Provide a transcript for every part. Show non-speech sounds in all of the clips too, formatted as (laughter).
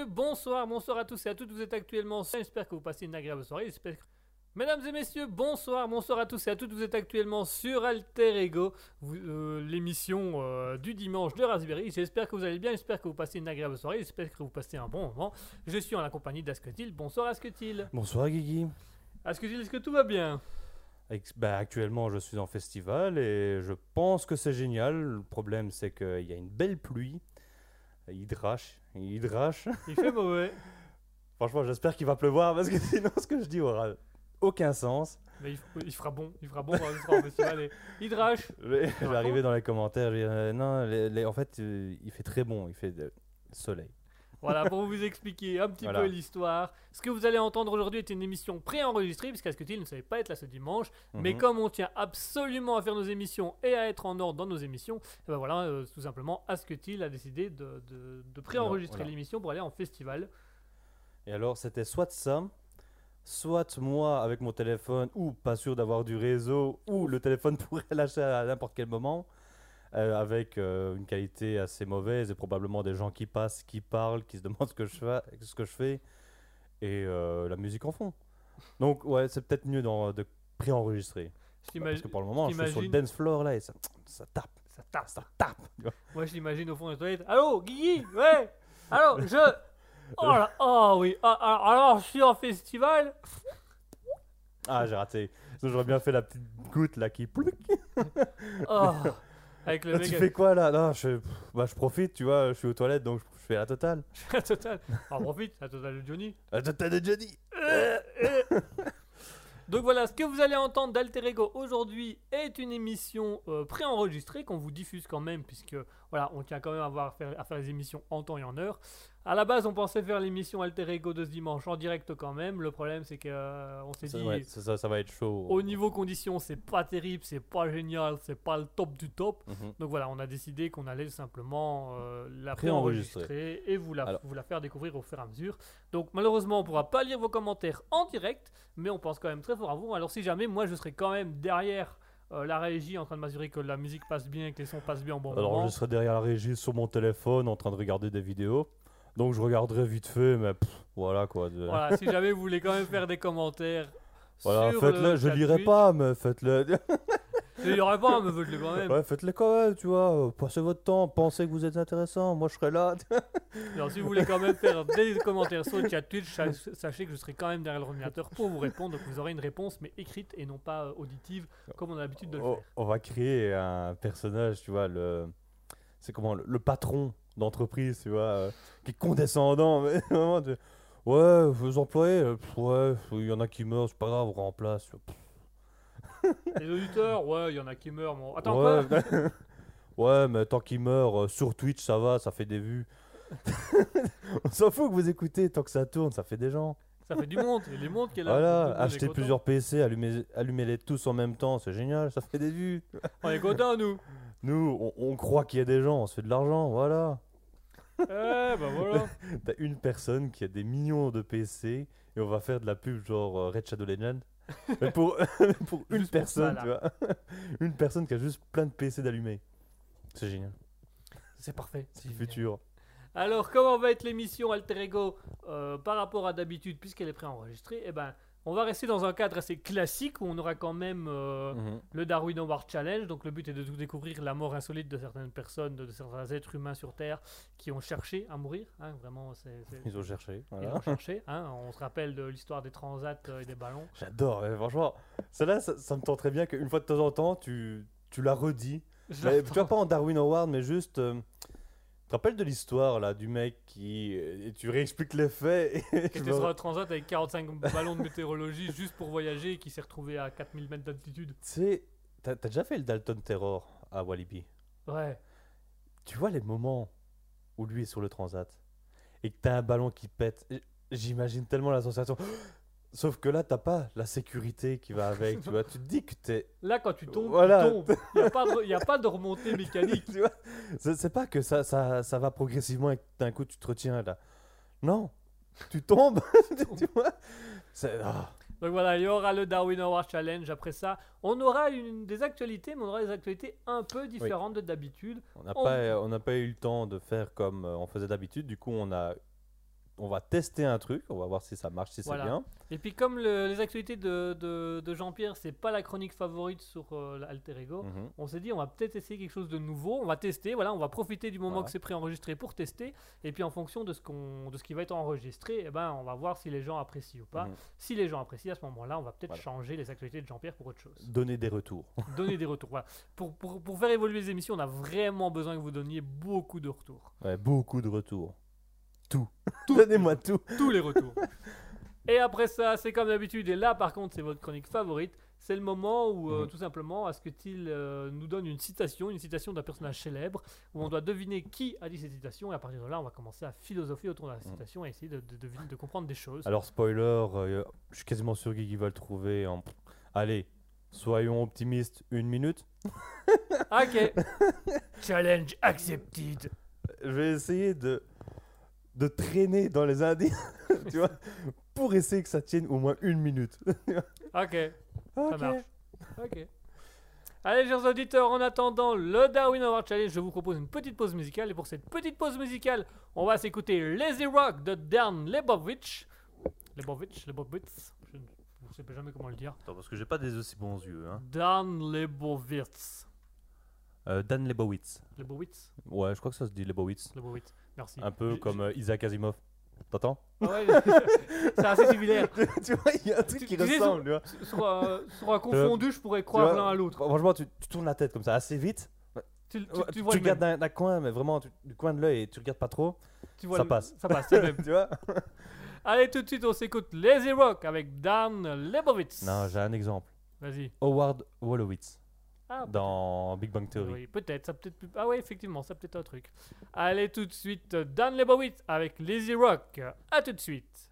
Messieurs, bonsoir, bonsoir à tous et à toutes. Vous êtes actuellement. J'espère que vous passez une agréable soirée. J'espère que- Mesdames et messieurs, bonsoir, bonsoir à tous et à toutes. Vous êtes actuellement sur Alter Ego, euh, l'émission euh, du dimanche de Raspberry. J'espère que vous allez bien. J'espère que vous passez une agréable soirée. J'espère que vous passez un bon moment. Je suis en la compagnie d'Asketil. Bonsoir Asketil. Bonsoir Guigui. Asketil, est-ce que tout va bien? Bah, actuellement, je suis en festival et je pense que c'est génial. Le problème, c'est qu'il y a une belle pluie. Il drache, il drache. Il fait mauvais. (laughs) Franchement, j'espère qu'il va pleuvoir parce que (laughs) sinon, ce que je dis aura aucun sens. Mais il, il fera bon. Il fera bon il sera en festival. Et... Il drache. (laughs) Je vais, je vais arriver dans les commentaires. je vais dire, euh, non, les- les- en fait, euh, il fait très bon. Il fait de soleil. Voilà, pour vous expliquer un petit Voilà. peu l'histoire. Ce que vous allez entendre aujourd'hui est une émission préenregistrée, puisqu'Asketil ne savait pas être là ce dimanche. Mais Mhm. comme on tient absolument à faire nos émissions et à être en ordre dans nos émissions, et ben voilà, euh, tout simplement, Asketil a décidé de, de, de préenregistrer voilà. l'émission pour aller en festival. Et alors, c'était soit ça, soit moi avec mon téléphone, ou pas sûr d'avoir du réseau, ou le téléphone (laughs) pourrait lâcher à n'importe quel moment, avec euh, une qualité assez mauvaise et probablement des gens qui passent, qui parlent, qui se (laughs) demandent ce que je fais, ce que je fais et euh, la musique en fond. Donc, ouais, c'est peut-être mieux de préenregistrer. Je Parce que pour le moment, je suis sur le dance floor là et ça, ça tape, ça tape. ça tape. Moi, je l'imagine au fond des toilettes. Allô, Guigui Ouais Allô, je. (laughs) Oh là, oh oui, ah, ah, alors je suis en festival. Ah, j'ai raté. J'aurais bien fait la petite goutte là qui plouc. Oh. (laughs) Avec le Là, mec. tu fais quoi là? Non, je, bah, je profite, tu vois, je suis aux toilettes donc je fais la totale. (laughs) la totale. En profite, la totale de Johnny. La totale de Johnny Donc voilà, ce que vous allez entendre d'Alter Ego aujourd'hui est une émission euh, préenregistrée qu'on vous diffuse quand même, puisque voilà, on tient quand même à, avoir, faire, à faire les émissions en temps et en heure. À la base, on pensait faire l'émission Alter Ego de ce dimanche en direct quand même. Le problème, c'est que euh, s'est dit, ouais, ça, ça- ça va être chaud. au niveau conditions, c'est pas terrible, c'est pas génial, c'est pas le top du top. Mhm. Donc voilà, on a décidé qu'on allait simplement euh, la Préenregistrer. préenregistrer et vous la, Alors. vous la faire découvrir au fur et à mesure. Donc malheureusement, on pourra pas lire vos commentaires en direct, mais on pense quand même très fort à vous. Alors si jamais, moi je serai quand même derrière euh, la régie en train de m'assurer que la musique passe bien, que les sons passent bien en bon Alors moment. je serai derrière la régie sur mon téléphone en train de regarder des vidéos. Donc je regarderai vite fait, mais pff, voilà quoi. de- Voilà, si jamais vous voulez quand même faire des commentaires. Voilà, faites-le, le je lirai pas, mais faites-le. (laughs) Il y aurait pas, mais faites-le quand même. ouais, faites-le quand même, tu vois. Passez votre temps, pensez que vous êtes intéressant, moi je serai là. (laughs) Alors, si vous voulez quand même faire des commentaires sur le chat Twitch, sa- sachez que je serai quand même derrière l'ordinateur pour vous répondre. Donc, vous aurez une réponse, mais écrite et non pas euh, auditive, comme on a l'habitude de le on, faire. on va créer un personnage, tu vois, le. C'est comment le, le patron d'entreprise, tu vois, euh, qui est condescendant, mais (laughs) vraiment. tu- Ouais, vos employés, euh, pff, ouais, il y en a qui meurent, c'est pas grave, on remplace. Pff, (laughs) Les auditeurs, ouais, il y en a qui meurent. Attends, ouais, quoi (laughs) ouais, mais tant qu'ils meurent, euh, sur Twitch, ça va, ça fait des vues. (laughs) on s'en fout que vous écoutez, tant que ça tourne, ça fait des gens. Ça fait du monde. Et les mondes qui est là. Voilà, monde content. plusieurs PC, allumez- allumez-les tous en même temps, c'est génial, ça fait des vues. On est contents, nous. Nous, on, on croit qu'il y a des gens, on se fait de l'argent, voilà. Eh, bah voilà. T'as une personne qui a des millions de PC et on va faire de la pub genre euh, Red Shadow Legend. Mais pour, (laughs) pour une Juste pour ça, personne, tu vois. (laughs) une personne qui a juste plein de PC d'allumés. C'est génial. C'est parfait. C'est le futur. Alors, comment va être l'émission Alter Ego euh, par rapport à d'habitude, puisqu'elle est préenregistrée Eh ben, on va rester dans un cadre assez classique où on aura quand même euh, Mhm. le Darwin Award Challenge. Donc, le but est de tout découvrir la mort insolite de certaines personnes, de, de certains êtres humains sur Terre qui ont cherché à mourir. hein, vraiment, c'est. c'est- Ils ont cherché. Ils voilà. ont cherché. hein, on se rappelle de l'histoire des transats euh, et des ballons. J'adore, ouais, franchement. Celle-là, ça, ça me tente très bien qu'une fois de temps en temps, tu, tu la redis. Je Mais, tu vois, pas en Darwin Award, mais juste. euh, te rappelles de l'histoire là du mec qui. Et tu réexpliques les faits. Et qui était sur un transat avec 45 ballons de météorologie juste pour voyager et qui s'est retrouvé à 4000 mètres d'altitude. Tu sais, t'as déjà fait le Dalton Terror à Walibi? Ouais. Tu vois les moments où lui est sur le transat et que t'as un ballon qui pète? J'imagine tellement la sensation. Sauf que là, t'as pas la sécurité qui va avec. tu vois, tu te dis que t'es. (laughs) Là, quand tu tombes, Voilà. tu tombes. Il n'y a, pas de- y a pas de remontée mécanique. (laughs) tu vois, c'est pas que ça, ça, ça va progressivement et que d'un coup tu te retiens là. Non, tu tombes. (laughs) tu vois C'est- ah. Donc voilà, il y aura le Darwin Award Challenge. Après ça, on aura une, des actualités, mais on aura des actualités un peu différentes de d'habitude. On n'a On- pas, on pas eu le temps de faire comme euh, on faisait d'habitude. Du coup, on a on va tester un truc, on va voir si ça marche, si Voilà. c'est bien. Et puis comme le- les actualités de, de- de Jean-Pierre, c'est pas la chronique favorite sur euh, l'Alter Ego, Mhm. on s'est dit on va peut-être essayer quelque chose de nouveau, on va tester, voilà, on va profiter du moment Voilà. que c'est préenregistré pour tester, et puis en fonction de ce, qu'on, de ce qui va être enregistré, eh ben, on va voir si les gens apprécient ou pas. Mhm. Si les gens apprécient, à ce moment-là, on va peut-être Voilà. changer les actualités de Jean-Pierre pour autre chose. Donner des retours. (laughs) Donner des retours. Voilà. Pour, pour, pour faire évoluer les émissions, on a vraiment besoin que vous donniez beaucoup de retours. Ouais, beaucoup de retours. Tout. Donnez-moi tout. tous les retours. Et après ça, c'est comme d'habitude, et là par contre, c'est votre chronique favorite. C'est le moment où, euh, Mhm. tout simplement, Till euh, nous donne une citation, une citation d'un personnage célèbre, où on doit deviner qui a dit cette citation, et à partir de là, on va commencer à philosopher autour de la citation et essayer de, de, deviner- de comprendre des choses. Alors, spoiler, euh, je suis quasiment sûr qu'il va le trouver en. Allez, soyons optimistes, une minute. (laughs) Ok. Challenge accepted. Je vais essayer de, de traîner dans les indices, (laughs) tu vois, pour essayer que ça tienne au moins une minute. (laughs) Ok. Ça Ok. marche. Ok. Allez, chers auditeurs, en attendant le Darwin Award Challenge, je vous propose une petite pause musicale. Et pour cette petite pause musicale, on va s'écouter Lazy Rock de Dan Lebovitch. Lebovitch, Lebovitz. Je ne sais jamais comment le dire. Attends, parce que j'ai pas des aussi bons yeux. Hein. Dan Lebovitz. Euh, Dan Lebowitz. Lebowitz Ouais, je crois que ça se dit Lebowitz. Lebowitz. Merci. Un peu Je- comme euh, Isaac Asimov. T'entends? Je- Ouais, (laughs) c'est assez similaire. Tu vois, il y a un truc Tu- qui tu sais, ressemble, tu vois. Sur un confondu, je pourrais croire vois, l'un à l'autre. Franchement, tu, tu tournes la tête comme ça assez vite. Tu, tu- Ouais, tu tu vois le regardes même. d'un d'un coin, mais vraiment tu- du coin de l'œil et tu regardes pas trop. Tu vois ça le- passe. Ça passe, c'est le même. (laughs) tu vois? Allez, tout de suite, on s'écoute Lazy Rock avec Dan Lebowitz. Non, j'ai un exemple. Vas-y. Howard Wolowitz Ah, dans Big Bang Theory. Oui, peut-être, ça peut-être plus- Ah oui, effectivement, ça peut être un truc. Allez, tout de suite, Dan Lebowitz avec Lazy Rock. À tout de suite.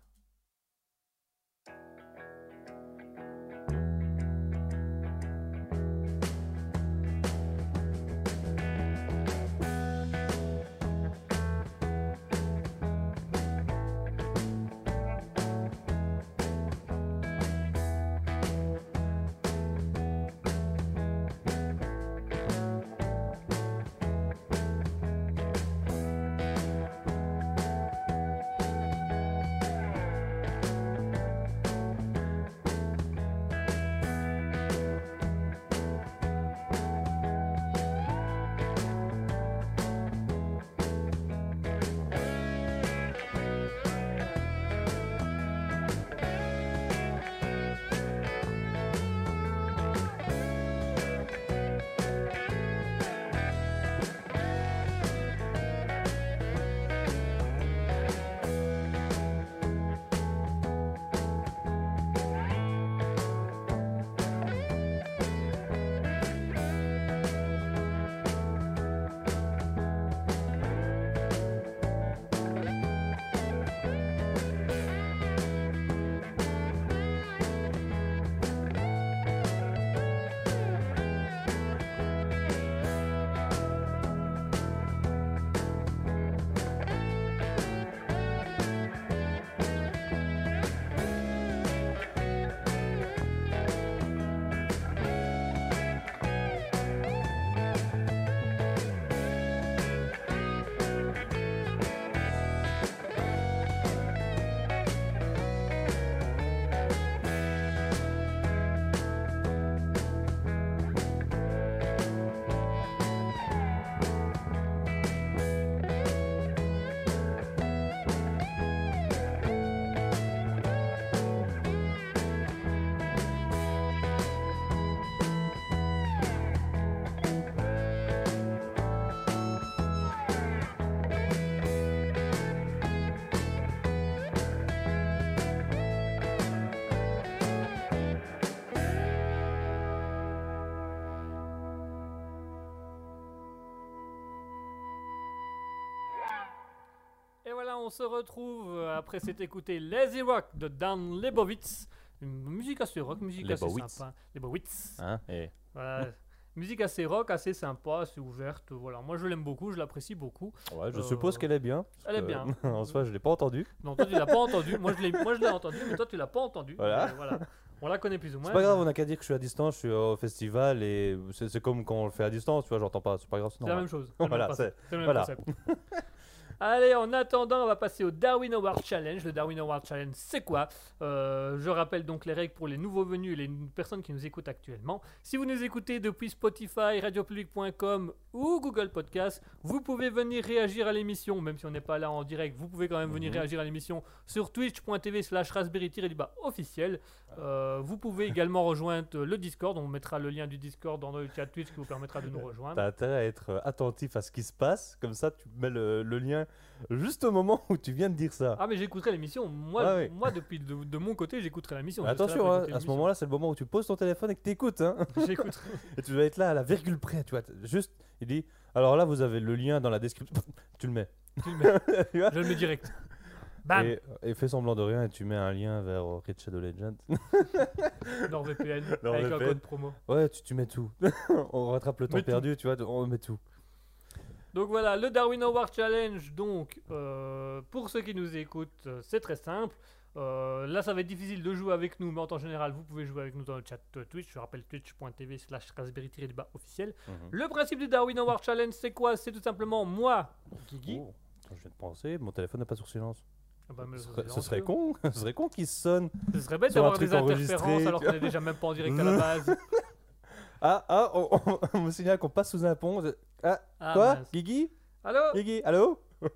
On se retrouve euh, après s'être écouté Lazy Rock de Dan Lebowitz. Une musique assez rock, musique assez Lebowitz. sympa. Lebowitz. Hein Et Voilà. musique assez rock, assez sympa, assez ouverte. Voilà, moi je l'aime beaucoup, je l'apprécie beaucoup. ouais, je Euh, suppose qu'elle est bien. elle est bien. (laughs) en soi, je l'ai pas entendu. Non, toi tu l'as pas entendu. Moi je l'ai, moi je l'ai entendu, mais toi tu l'as pas entendu. Voilà. Voilà. On la connaît plus ou moins. C'est pas grave, on n'a qu'à dire que je suis à distance, je suis au festival et c'est c'est comme quand on le fait à distance, tu vois, j'entends pas, c'est pas grave, c'est C'est la même chose. (laughs) c'est le même Voilà, c'est c'est le même voilà. concept. (laughs) Allez, en attendant, on va passer au Darwin Award Challenge. Le Darwin Award Challenge, c'est quoi? Euh, Je rappelle donc les règles pour les nouveaux venus et les personnes qui nous écoutent actuellement. Si vous nous écoutez depuis Spotify, radiopublic.com ou Google Podcast, vous pouvez venir réagir à l'émission, même si on n'est pas là en direct. Vous pouvez quand même venir Mhm. réagir à l'émission sur twitch.tv slash raspberry-du-bas officiel. Euh, vous pouvez également rejoindre le Discord. On mettra le lien du Discord dans le chat Twitch qui vous permettra de nous (laughs) rejoindre. T'as intérêt à être attentif à ce qui se passe, comme ça tu mets le, le lien juste au moment où tu viens de dire ça. Ah mais j'écouterai l'émission. Moi, Ah moi depuis de, de mon côté, j'écouterai l'émission. Là attention, hein, à ce moment-là, c'est le moment où tu poses ton téléphone et que tu écoutes. Hein, (laughs) j'écouterai. et tu vas être là à la virgule près, tu vois. Juste, il dit, alors là, vous avez le lien dans la description. (laughs) tu le mets. Tu le (laughs) mets. Tu vois Je le mets direct. Bam. et, et fais semblant de rien et tu mets un lien vers euh, Red Shadow Legend. NordVPN avec un code promo. ouais, tu, tu mets tout. on rattrape le temps Mets tout. perdu, tu vois, on met tout. Donc voilà, le Darwin Award Challenge. Donc, euh, pour ceux qui nous écoutent, euh, c'est très simple. Euh, là, ça va être difficile de jouer avec nous, mais en temps général, vous pouvez jouer avec nous dans le chat Twitch. Je rappelle twitch.tv slash raspberry-du-bas officiel. Mhm. Le principe du Darwin Award Challenge, c'est quoi? C'est tout simplement moi, Guigui. Oh, je viens de penser, mon téléphone n'est pas sur silence. Ah bah, Ce serait, ce serait con, (laughs) ce serait con qu'il sonne. Ce serait bête d'avoir des interférences alors qu'on est déjà même pas en direct à la (laughs) base. Ah, ah, on, on- (laughs) on me signale qu'on passe sous un pont. Ah, Ah, quoi mince. Guigui Allô Guigui, allô (laughs)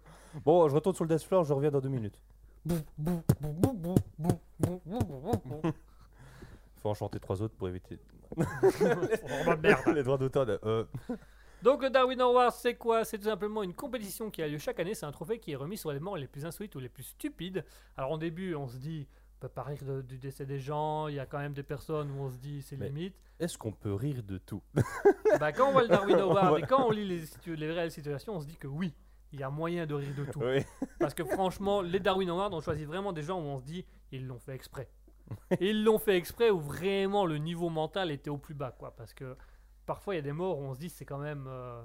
Bon, je retourne sur le death floor, je reviens dans deux minutes. (laughs) Faut en chanter trois autres pour éviter Oh, bah, merde. les droits d'auteur. de- euh, Donc le Darwin Award, c'est quoi? C'est tout simplement une compétition qui a lieu chaque année. C'est un trophée qui est remis sur les morts les plus insolites ou les plus stupides. Alors en début, on se dit, peut pas rire de- du décès des gens. Il y a quand même des personnes où on se dit, c'est limite. Est-ce qu'on peut rire de tout? (laughs) Bah, quand on voit le Darwin Award et quand on lit les, les réelles situations, on se dit que oui, il y a moyen de rire de tout. Oui. Parce que franchement, les Darwin Awards, on choisit vraiment des gens où on se dit, ils l'ont fait exprès. Et ils l'ont fait exprès où vraiment le niveau mental était au plus bas, quoi. Parce que parfois, il y a des morts où on se dit, c'est quand même. euh,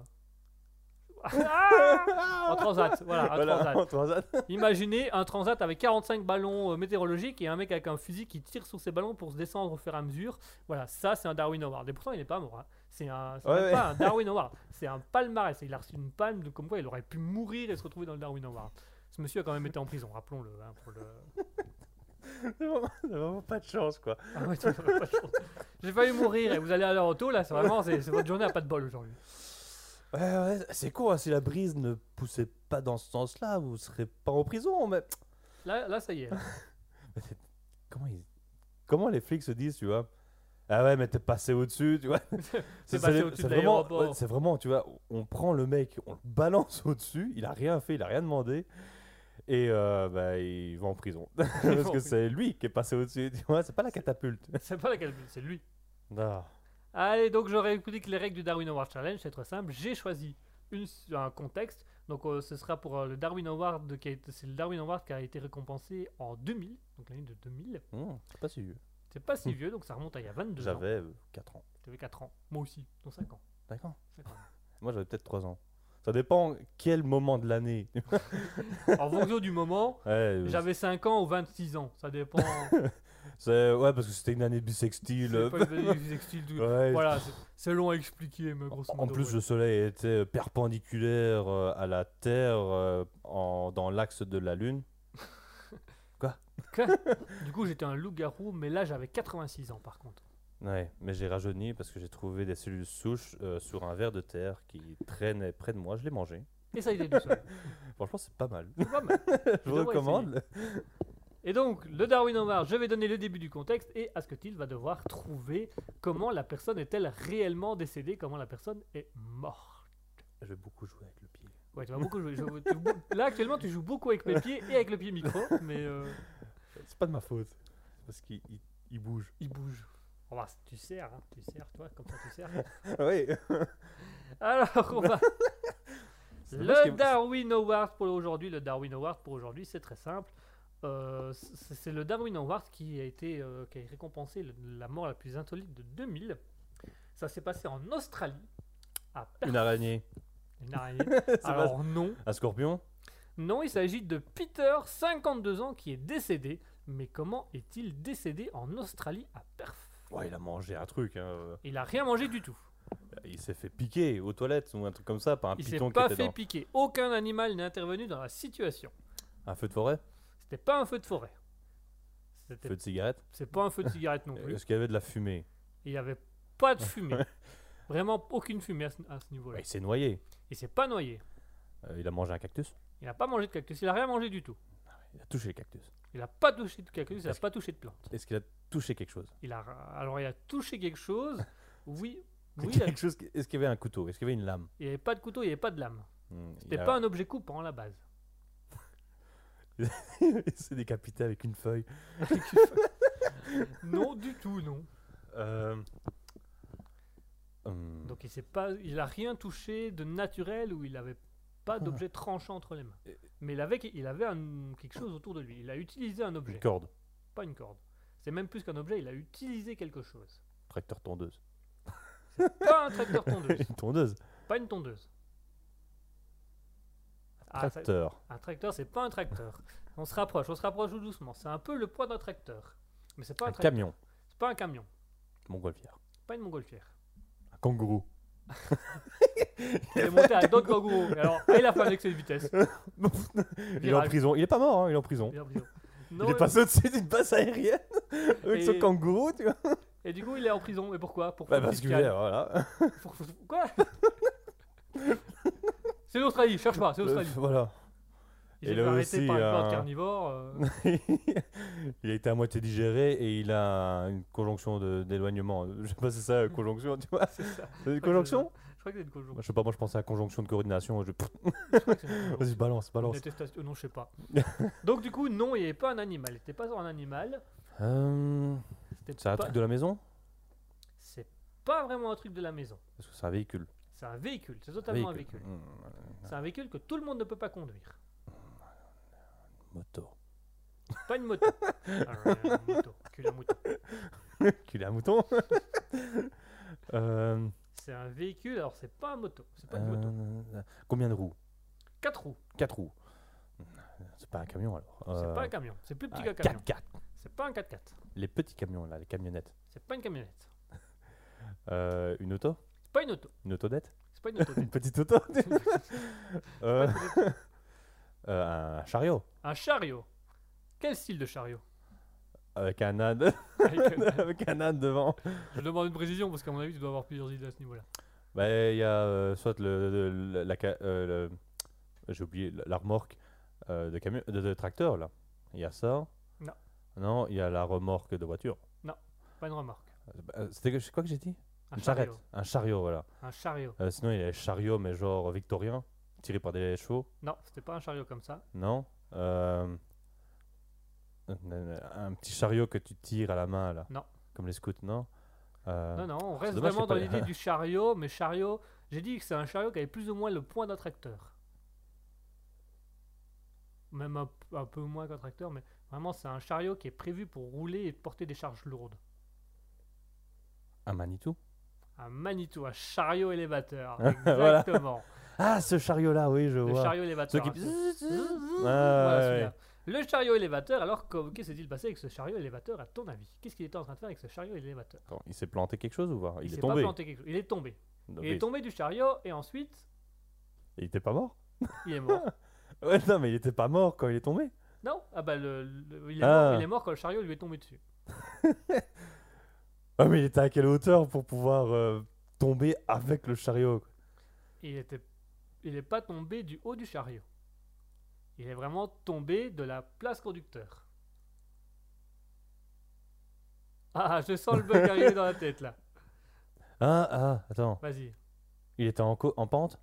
Ah en transat, voilà, un Voilà, transat. en transat. (laughs) Imaginez un transat avec 45 ballons euh, météorologiques et un mec avec un fusil qui tire sur ces ballons pour se descendre au fur et à mesure. Voilà, ça c'est un Darwin Award. Et pourtant il n'est pas mort. hein. C'est un, Ouais, ouais. pas un (laughs) Darwin Award. C'est un palmarès. Il a reçu une palme de comme quoi il aurait pu mourir et se retrouver dans le Darwin Award. Ce monsieur a quand même été en prison, rappelons-le. hein, le... (laughs) C'est vraiment, vraiment pas de chance, quoi. Ah ouais. J'ai failli mourir et vous allez à l'heure auto là. C'est vraiment c'est votre journée à pas de bol aujourd'hui. Ouais, ouais, c'est con, hein, si la brise ne poussait pas dans ce sens-là, vous serez pas en prison, mais... Là, là ça y est. (laughs) là. Comment, ils... Comment les flics se disent, tu vois? Ah ouais, mais t'es passé au-dessus, tu vois? (laughs) C'est passé les- au-dessus c'est de vraiment, ouais, c'est vraiment, tu vois, on prend le mec, on le balance (laughs) au-dessus, il a rien fait, il a rien demandé, et euh, bah, il va en prison. Parce que c'est lui qui est passé au-dessus, tu vois, c'est pas la catapulte. C'est pas la calcul, c'est lui. Ah. Allez, donc j'aurais expliqué les règles du Darwin Award Challenge, c'est très simple. J'ai choisi une, un contexte. Donc euh, ce sera pour euh, le Darwin Award, qui a été- c'est le Darwin Award qui a été récompensé en 2000, donc l'année de 2000. Hum, c'est pas si vieux. C'est pas si vieux, donc ça remonte à il y a 22 ans. J'avais 4 ans. J'avais 4 ans. Moi aussi, dans 5 ans. D'accord. (laughs) Moi j'avais peut-être 3 ans. Ça dépend quel moment de l'année. (laughs) en fonction du moment, Ouais, euh, j'avais 5 ans ou 26 ans. Ça dépend. (laughs) ouais, parce que c'était une année bissextile. C'est pas une valeur sextile du- (laughs) Ouais, Voilà, c'est- long à expliquer, mais grosso En modo. plus, ouais. le soleil était perpendiculaire euh, à la Terre euh, en- dans l'axe de la Lune. (laughs) Du coup, j'étais un loup-garou, mais là j'avais 86 ans par contre. Ouais, mais j'ai rajeuni parce que j'ai trouvé des cellules souches euh, sur un ver de terre qui traînait près de moi. Je l'ai mangé. Et ça a été tout seul. Franchement, c'est pas mal. C'est pas mal. (laughs) je vous recommande. Et donc, le Darwin Award, je vais donner le début du contexte et Asketil va devoir trouver comment la personne est-elle réellement décédée, comment la personne est morte. Je vais beaucoup jouer avec le pied. Ouais, tu vas beaucoup jouer. je- tu- bou- là, actuellement, tu joues beaucoup avec mes pieds et avec le pied micro, mais euh, C'est pas de ma faute. C'est parce qu'il il- il bouge. il bouge. On va, tu sers, hein, tu sers, toi, comme ça tu sers. (laughs) oui. Alors, on va. (laughs) C'est dommage Le qu'il- Darwin Award pour aujourd'hui, le Darwin Award pour aujourd'hui, c'est très simple. Euh, c'est le Darwin Award qui a été euh, qui a récompensé le- la mort la plus insolite de 2000. Ça s'est passé en Australie. À Perth. Une araignée. Une araignée. (laughs) Pas- Alors non, Un scorpion? Non, il s'agit de Peter, 52 ans, qui est décédé. Mais comment est-il décédé en Australie à Perth? Ouais, il a mangé un truc. hein. Il a rien mangé du tout. Il s'est fait piquer aux toilettes ou un truc comme ça par un Il s'est python qui pas était fait dans piquer. Aucun animal n'est intervenu dans la situation. un feu de forêt, C'était pas un feu de forêt. C'était- feu de cigarette? C'est pas un feu de cigarette non plus. Est-ce qu'il y avait de la fumée? Il n'y avait pas de (laughs) fumée. Vraiment aucune fumée à ce, à ce niveau-là. Il s'est noyé. Il s'est pas noyé. Euh, il a mangé un cactus? Il n'a pas mangé de cactus. Il a rien mangé du tout. Il a touché le cactus. Il n'a pas touché de cactus. Il n'a pas touché de plante. Est-ce qu'il a touché quelque chose? Il a alors il a touché quelque chose. (laughs) Oui. Oui. a- chose. Est-ce qu'il y avait un couteau? Est-ce qu'il y avait une lame? Il n'y avait pas de couteau. Il n'y avait pas de lame. Il C'était a- pas un objet coupant à la base. (laughs) il s'est décapité avec une feuille. (laughs) non du tout non. Euh, hum, Donc il s'est pas, il a rien touché de naturel où il n'avait pas d'objet tranchant entre les mains. Mais il avait, il avait un- quelque chose autour de lui. Il a utilisé un objet, une corde. pas une corde. C'est même plus qu'un objet. Il a utilisé quelque chose. Tracteur tondeuse. Pas un tracteur tondeuse, (laughs) une tondeuse. pas une tondeuse. Ah, Tracteur. un tracteur, c'est pas un tracteur. On se rapproche, on se rapproche doucement. C'est un peu le poids d'un tracteur, mais c'est pas un, Un tracteur. camion. C'est pas un camion, Montgolfière. pas une montgolfière. Un kangourou. (laughs) Il est monté à d'autres kangourous. Alors, et il a fait un excès de vitesse. (laughs) il est en prison. Il est pas mort, hein, il est en prison. Il Non, est passé au-dessus d'une base aérienne (laughs) avec son Et- kangourou, tu vois. Et du coup, il est en prison. Et pourquoi? Pour Bah, parce voilà. Pour- pour- Quoi? C'est l'Australie, cherche pas, c'est l'Australie. Voilà. Il et là arrêter aussi, par une euh, plante carnivore. euh, (laughs) il a été à moitié digéré et il a une conjonction d'éloignement. Je sais pas si c'est ça, conjonction, tu vois. (laughs) c'est ça. Une conjonction? Je crois que c'est une conjonction. Je sais pas, moi je pensais à conjonction de coordination. Je... (laughs) Vas-y, balance, Une balance. attestation- Non, je sais pas. Donc, du coup, non, il n'est pas un animal. Il n'était pas un animal. Euh, C'est un truc de la maison? C'est pas vraiment un truc de la maison. Est-ce que c'est un véhicule C'est un véhicule. C'est totalement un véhicule. Hmm, C'est un véhicule que tout le monde ne peut pas conduire. Moto. Pas une moto. (laughs) Ah, ouais, une moto. Cul à mouton. Est un mouton (laughs) Euh, C'est un véhicule. Alors, c'est pas un moto. C'est pas une moto. euh, Combien de roues? Quatre roues. 4 roues. C'est pas un camion alors. C'est Euh, pas un camion. C'est plus petit un qu'un camion. 4x4. C'est pas un 4x4. Les petits camions là, les camionnettes. C'est pas une camionnette. Euh, une auto? Pas une auto. Une autodette C'est pas une petite auto (laughs) Euh, (laughs) euh, Un chariot un chariot. Quel style de chariot? Avec un âne (laughs) Avec un- âne devant. Je demande une précision parce qu'à mon avis, tu dois avoir plusieurs idées à ce niveau-là. Bah, il y a euh, soit le, le- la, euh, le- j'ai oublié la remorque euh, de camion de, de tracteur là. Il y a ça. Non. Non, il y a la remorque de voiture. Pas une remorque. Euh, C'était quoi que j'ai dit Un Une charrette. chariot. Un chariot, voilà. Un chariot. Euh, sinon, il y a les chariots, mais genre victorien, tiré par des chevaux. Non, c'était pas un chariot comme ça. Non. Euh, un, un petit chariot que tu tires à la main là. Non. Comme les scouts, non? Euh, Non, non, on reste dommage, vraiment dans l'idée du chariot, mais chariot, j'ai dit que c'est un chariot qui avait plus ou moins le poids d'un tracteur. Même un, un peu moins qu'un tracteur, mais vraiment c'est un chariot qui est prévu pour rouler et porter des charges lourdes. Un Manitou? Un Manitou, un chariot élévateur. (laughs) Exactement. Ah, ce chariot là, oui, je Le vois. chariot Ceux élévateur. qui. Ah, Voilà, ouais, celui-là. Le chariot élévateur, alors qu'est- qu'est-ce qui s'est-il passé avec ce chariot élévateur à ton avis? Qu'est-ce qu'il était en train de faire avec ce chariot élévateur? Attends, il s'est planté quelque chose ou pas? Il, s'est est pas tombé. planté quelque chose. Il est tombé. Donc, Il est tombé du chariot et ensuite Il était pas mort? Il est mort. (laughs) Ouais, non, mais il était pas mort quand il est tombé. non Ah bah le, le- il, est Ah. mort, il est mort quand le chariot lui est tombé dessus. (laughs) Ah, mais il était à quelle hauteur pour pouvoir euh, tomber avec le chariot quoi? Il était, il est pas tombé du haut du chariot. Il est vraiment tombé de la place conducteur. Ah, je sens le bug (laughs) arriver dans la tête là. Ah, ah, attends. Vas-y. Il était en, co- en pente?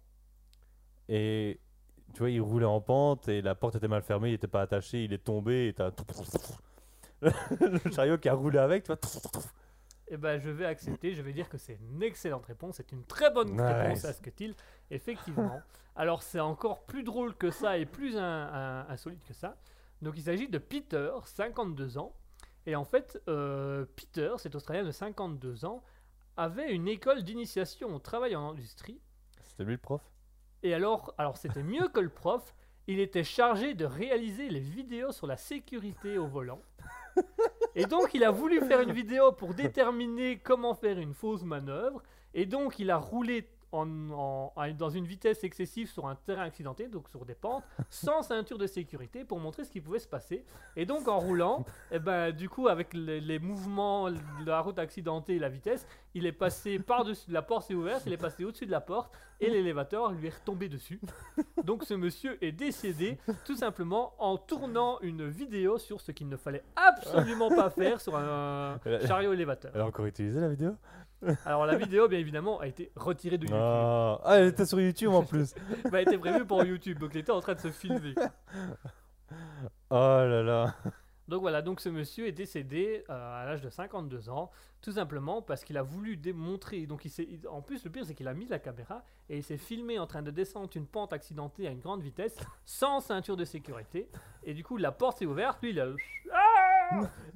Et tu vois, il roulait en pente et la porte était mal fermée, il était pas attaché, il est tombé et t'as (laughs) le chariot qui a roulé avec, tu vois. Eh ben, je vais accepter, je vais dire que c'est une excellente réponse, c'est une très bonne Nice. réponse à ce que il effectivement. Alors c'est encore plus drôle que ça et plus insolite que ça. Donc il s'agit de Peter, 52 ans. Et en fait, euh, Peter, cet Australien de 52 ans, avait une école d'initiation au travail en industrie. C'était lui le prof? Et alors, alors c'était mieux que le prof, il était chargé de réaliser les vidéos sur la sécurité au volant. Et donc il a voulu faire une vidéo pour déterminer comment faire une fausse manœuvre. Et donc, il a roulé en- en- à- dans une vitesse excessive sur un terrain accidenté, donc sur des pentes, (laughs) sans ceinture de sécurité pour montrer ce qui pouvait se passer. Et donc, en roulant, (laughs) eh ben, du coup, avec les, les mouvements de la route accidentée et la vitesse, il est passé par-dessus, la porte s'est ouverte, il est passé au-dessus de la porte et l'élévateur lui est retombé dessus. Donc, ce monsieur est décédé tout simplement en tournant une vidéo sur ce qu'il ne fallait absolument pas faire sur un (laughs) chariot élévateur. Elle a encore utilisé la vidéo? (laughs) Alors la vidéo, bien évidemment, a été retirée de YouTube. ah. Ah, elle était sur YouTube en plus. (laughs) Elle a été prévue pour YouTube, donc il était en train de se filmer. (laughs) Oh là là. Donc voilà, donc ce monsieur est décédé euh, à l'âge de 52 ans, tout simplement parce qu'il a voulu démontrer. Donc il s'est, en plus, le pire, c'est qu'il a mis la caméra et il s'est filmé en train de descendre une pente accidentée à une grande vitesse, sans ceinture de sécurité. Et du coup, la porte s'est ouverte, lui, il a. Ah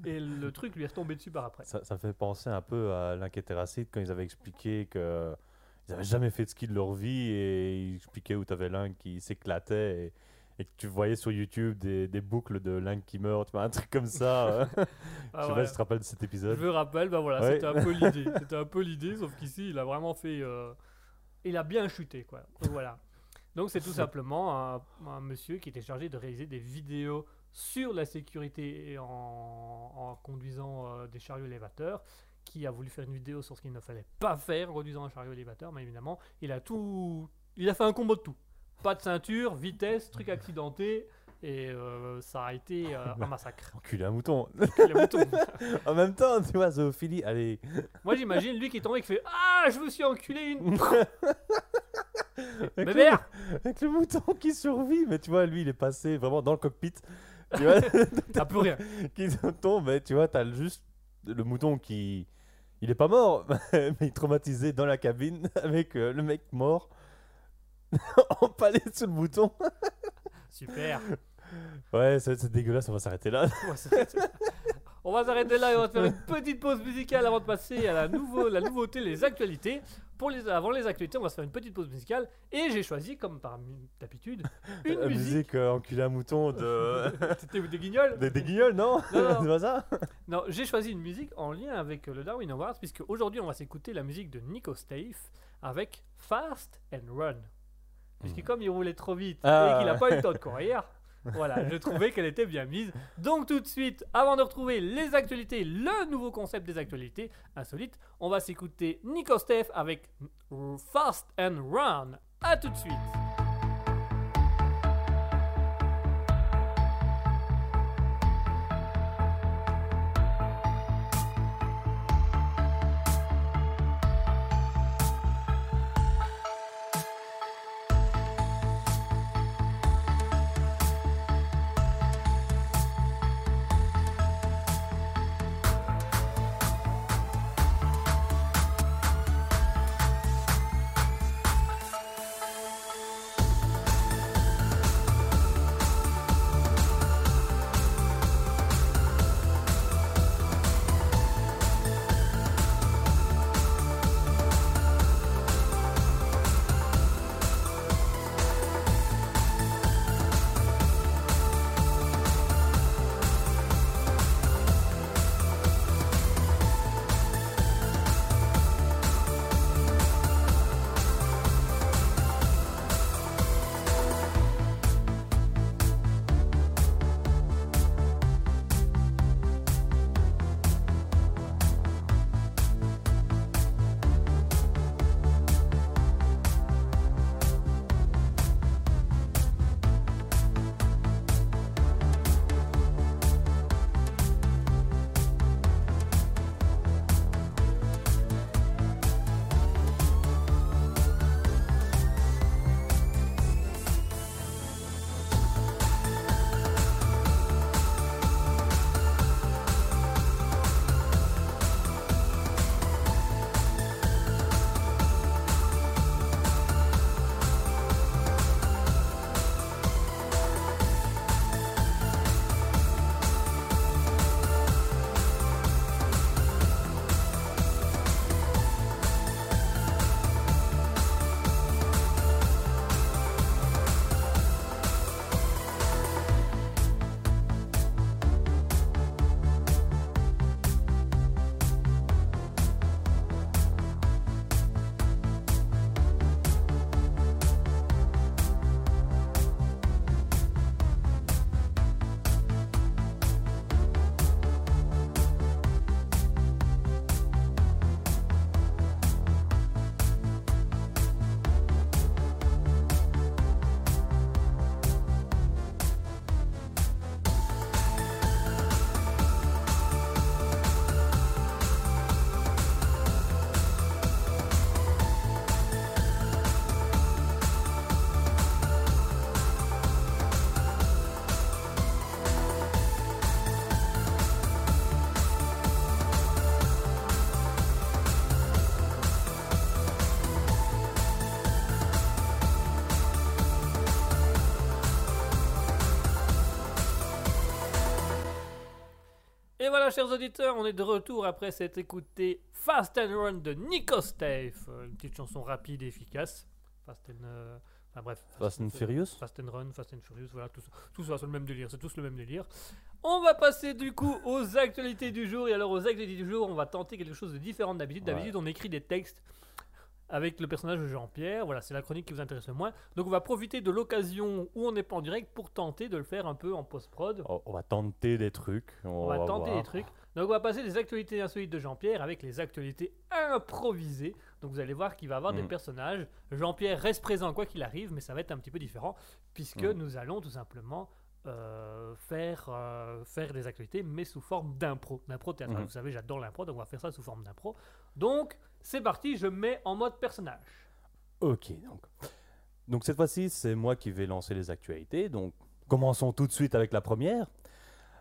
et le truc lui est retombé dessus par après. Ça, ça fait penser un peu à l'Inquétéracide quand ils avaient expliqué que ils avaient jamais fait de ski de leur vie et ils expliquaient où tu avais l'un qui s'éclatait et, et que tu voyais sur YouTube des, des boucles de l'un qui meurt, tu vois, un truc comme ça. euh. Ah, (laughs) Je sais pas voilà. si tu te rappelles de cet Je épisode. me rappelle, bah voilà, Ouais. c'était un peu (laughs) l'idée. C'était un peu l'idée, sauf qu'ici, il a vraiment fait. euh, il a bien chuté, quoi. Donc voilà. Donc c'est tout (laughs) simplement un, un monsieur qui était chargé de réaliser des vidéos sur la sécurité et en, en conduisant euh, des chariots élévateurs, qui a voulu faire une vidéo sur ce qu'il ne fallait pas faire en conduisant un chariot élévateur, mais évidemment, il a tout. Il a fait un combo de tout. Pas de ceinture, vitesse, truc accidenté, et euh, ça a été euh, un (laughs) massacre. Enculé un mouton. (laughs) (laughs) En même temps, tu vois, zoophilie, allez. Moi j'imagine lui qui est tombé qui fait Ah je me suis enculé une Avec le, avec le mouton qui survit, mais tu vois, lui, il est passé vraiment dans le cockpit. Tu vois, (laughs) T'as plus rien. qui tombe, tu vois, t'as juste le mouton qui. Il est pas mort, (laughs) mais il est traumatisé dans la cabine avec euh, le mec mort (laughs) empalé sous le mouton. Super. Ouais, c'est dégueulasse, on va s'arrêter là. Ouais, On va s'arrêter là et on va faire une petite pause musicale avant de passer à la, nouveau, la nouveauté, les actualités. Pour les, avant les actualités, on va se faire une petite pause musicale. Et j'ai choisi, comme par d'habitude, une La musique. musique euh, enculé un mouton de. (laughs) C'était des guignols des, des guignols, non, Non, non. (laughs) C'est pas ça Non, j'ai choisi une musique en lien avec euh, le Darwin Awards, puisque aujourd'hui on va s'écouter la musique de Nico Stave avec Fast and Run. Puisque Mhm. comme il roulait trop vite Ah. et qu'il n'a pas eu le temps de courir, voilà, je trouvais qu'elle était bien mise. Donc tout de suite, avant de retrouver les actualités, le nouveau concept des actualités insolites, on va s'écouter Nico Stave avec Fast and Run. A tout de suite. Voilà, chers auditeurs, on est de retour après s'être écouté Fast and Run de Nico Stave. Euh, Une petite chanson rapide et efficace. Fast and. euh, Enfin bref. Fast and Furious Fast and Run, Fast and Furious, voilà, tout, ça- tout ça, c'est le même délire, c'est tous le même délire. On va passer du coup aux actualités du jour. Et alors, aux actualités du jour, on va tenter quelque chose de différent d'habitude. Ouais. D'habitude, on écrit des textes avec le personnage de Jean-Pierre. Voilà, c'est la chronique qui vous intéresse le moins. Donc, on va profiter de l'occasion où on n'est pas en direct pour tenter de le faire un peu en post-prod. On va tenter des trucs. On, On va tenter voir. des trucs. Donc on va passer des actualités insolites de Jean-Pierre avec les actualités improvisées. Donc vous allez voir qu'il va avoir des Mhm. personnages. Jean-Pierre reste présent quoi qu'il arrive, mais ça va être un petit peu différent puisque Mhm. nous allons tout simplement euh, faire, euh, faire des actualités, mais sous forme d'impro, d'impro théâtral. Mhm. Vous savez, j'adore l'impro, donc on va faire ça sous forme d'impro. Donc c'est parti, je mets en mode personnage. Ok, donc. Donc cette fois-ci, c'est moi qui vais lancer les actualités. Donc commençons tout de suite avec la première.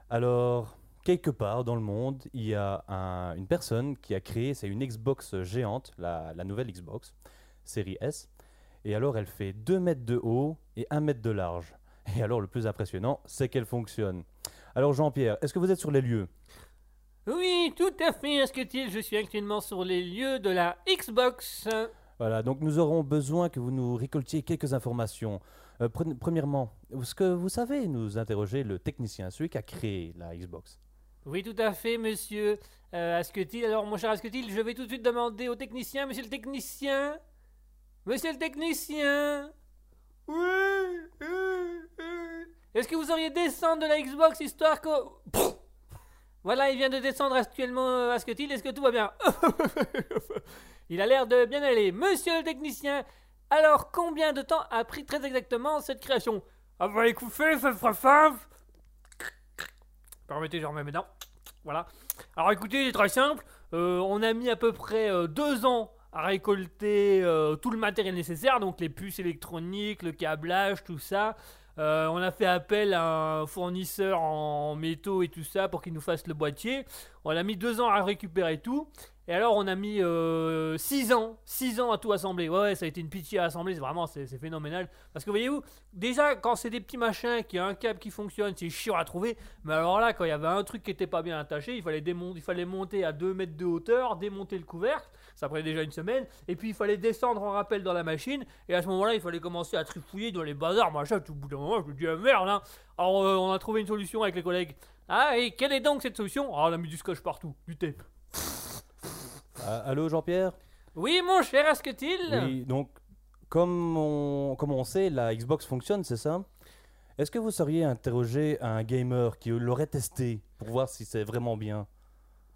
Alors, quelque part dans le monde, il y a un- une personne qui a créé, c'est une Xbox géante, la, la nouvelle Xbox, série S. Et alors, elle fait 2 mètres de haut et 1 mètre de large. Et alors, le plus impressionnant, c'est qu'elle fonctionne. Alors, Jean-Pierre, est-ce que vous êtes sur les lieux? Oui, tout à fait, Asketil, je suis actuellement sur les lieux de la Xbox. Voilà, donc nous aurons besoin que vous nous récoltiez quelques informations. Euh, pre- premièrement, est-ce que vous savez nous interroger le technicien, celui qui a créé la Xbox Oui, tout à fait, monsieur euh, Asketil. Alors, mon cher Asketil, je vais tout de suite demander au technicien, monsieur le technicien. Monsieur le technicien. Oui. oui, oui. Est-ce que vous auriez descendre de la Xbox histoire que. Voilà, il vient de descendre actuellement euh, Asketil. Est-ce que tout va bien (laughs) Il a l'air de bien aller. Monsieur le technicien, alors combien de temps a pris très exactement cette création? Ah, bah écoutez, ça sera simple. Permettez, je remets dents. Voilà. Alors écoutez, c'est très simple. Euh, on a mis à peu près euh, deux ans à récolter tout le matériel nécessaire, donc les puces électroniques, le câblage, tout ça. Euh, on a fait appel à un fournisseur en métaux et tout ça pour qu'il nous fasse le boîtier. On a mis deux ans à récupérer tout. Et alors on a mis euh, six ans, ans à tout assembler. Ouais, ouais, ça a été une pitié à assembler, c'est vraiment c'est phénoménal. Parce que voyez-vous, déjà quand c'est des petits machins, qui a un câble qui fonctionne, c'est chiant à trouver. Mais alors là, quand il y avait un truc qui était pas bien attaché, il fallait, il fallait monter à 2 mètres de hauteur, démonter le couvercle, ça prenait déjà une semaine, et puis il fallait descendre en rappel dans la machine, et à ce moment-là, il fallait commencer à trifouiller dans les bazars, machin, tout au bout d'un moment, je me dis, ah, merde, hein. Alors euh, on a trouvé une solution avec les collègues. Ah, et quelle est donc cette solution? Ah, on a mis du scotch partout, du tape. Ah, Allô Jean-Pierre? Oui, mon cher Asketil Oui, donc comme on, comme on sait, la Xbox fonctionne, c'est ça? Est-ce que vous seriez interrogé un gamer qui l'aurait testé pour voir si c'est vraiment bien?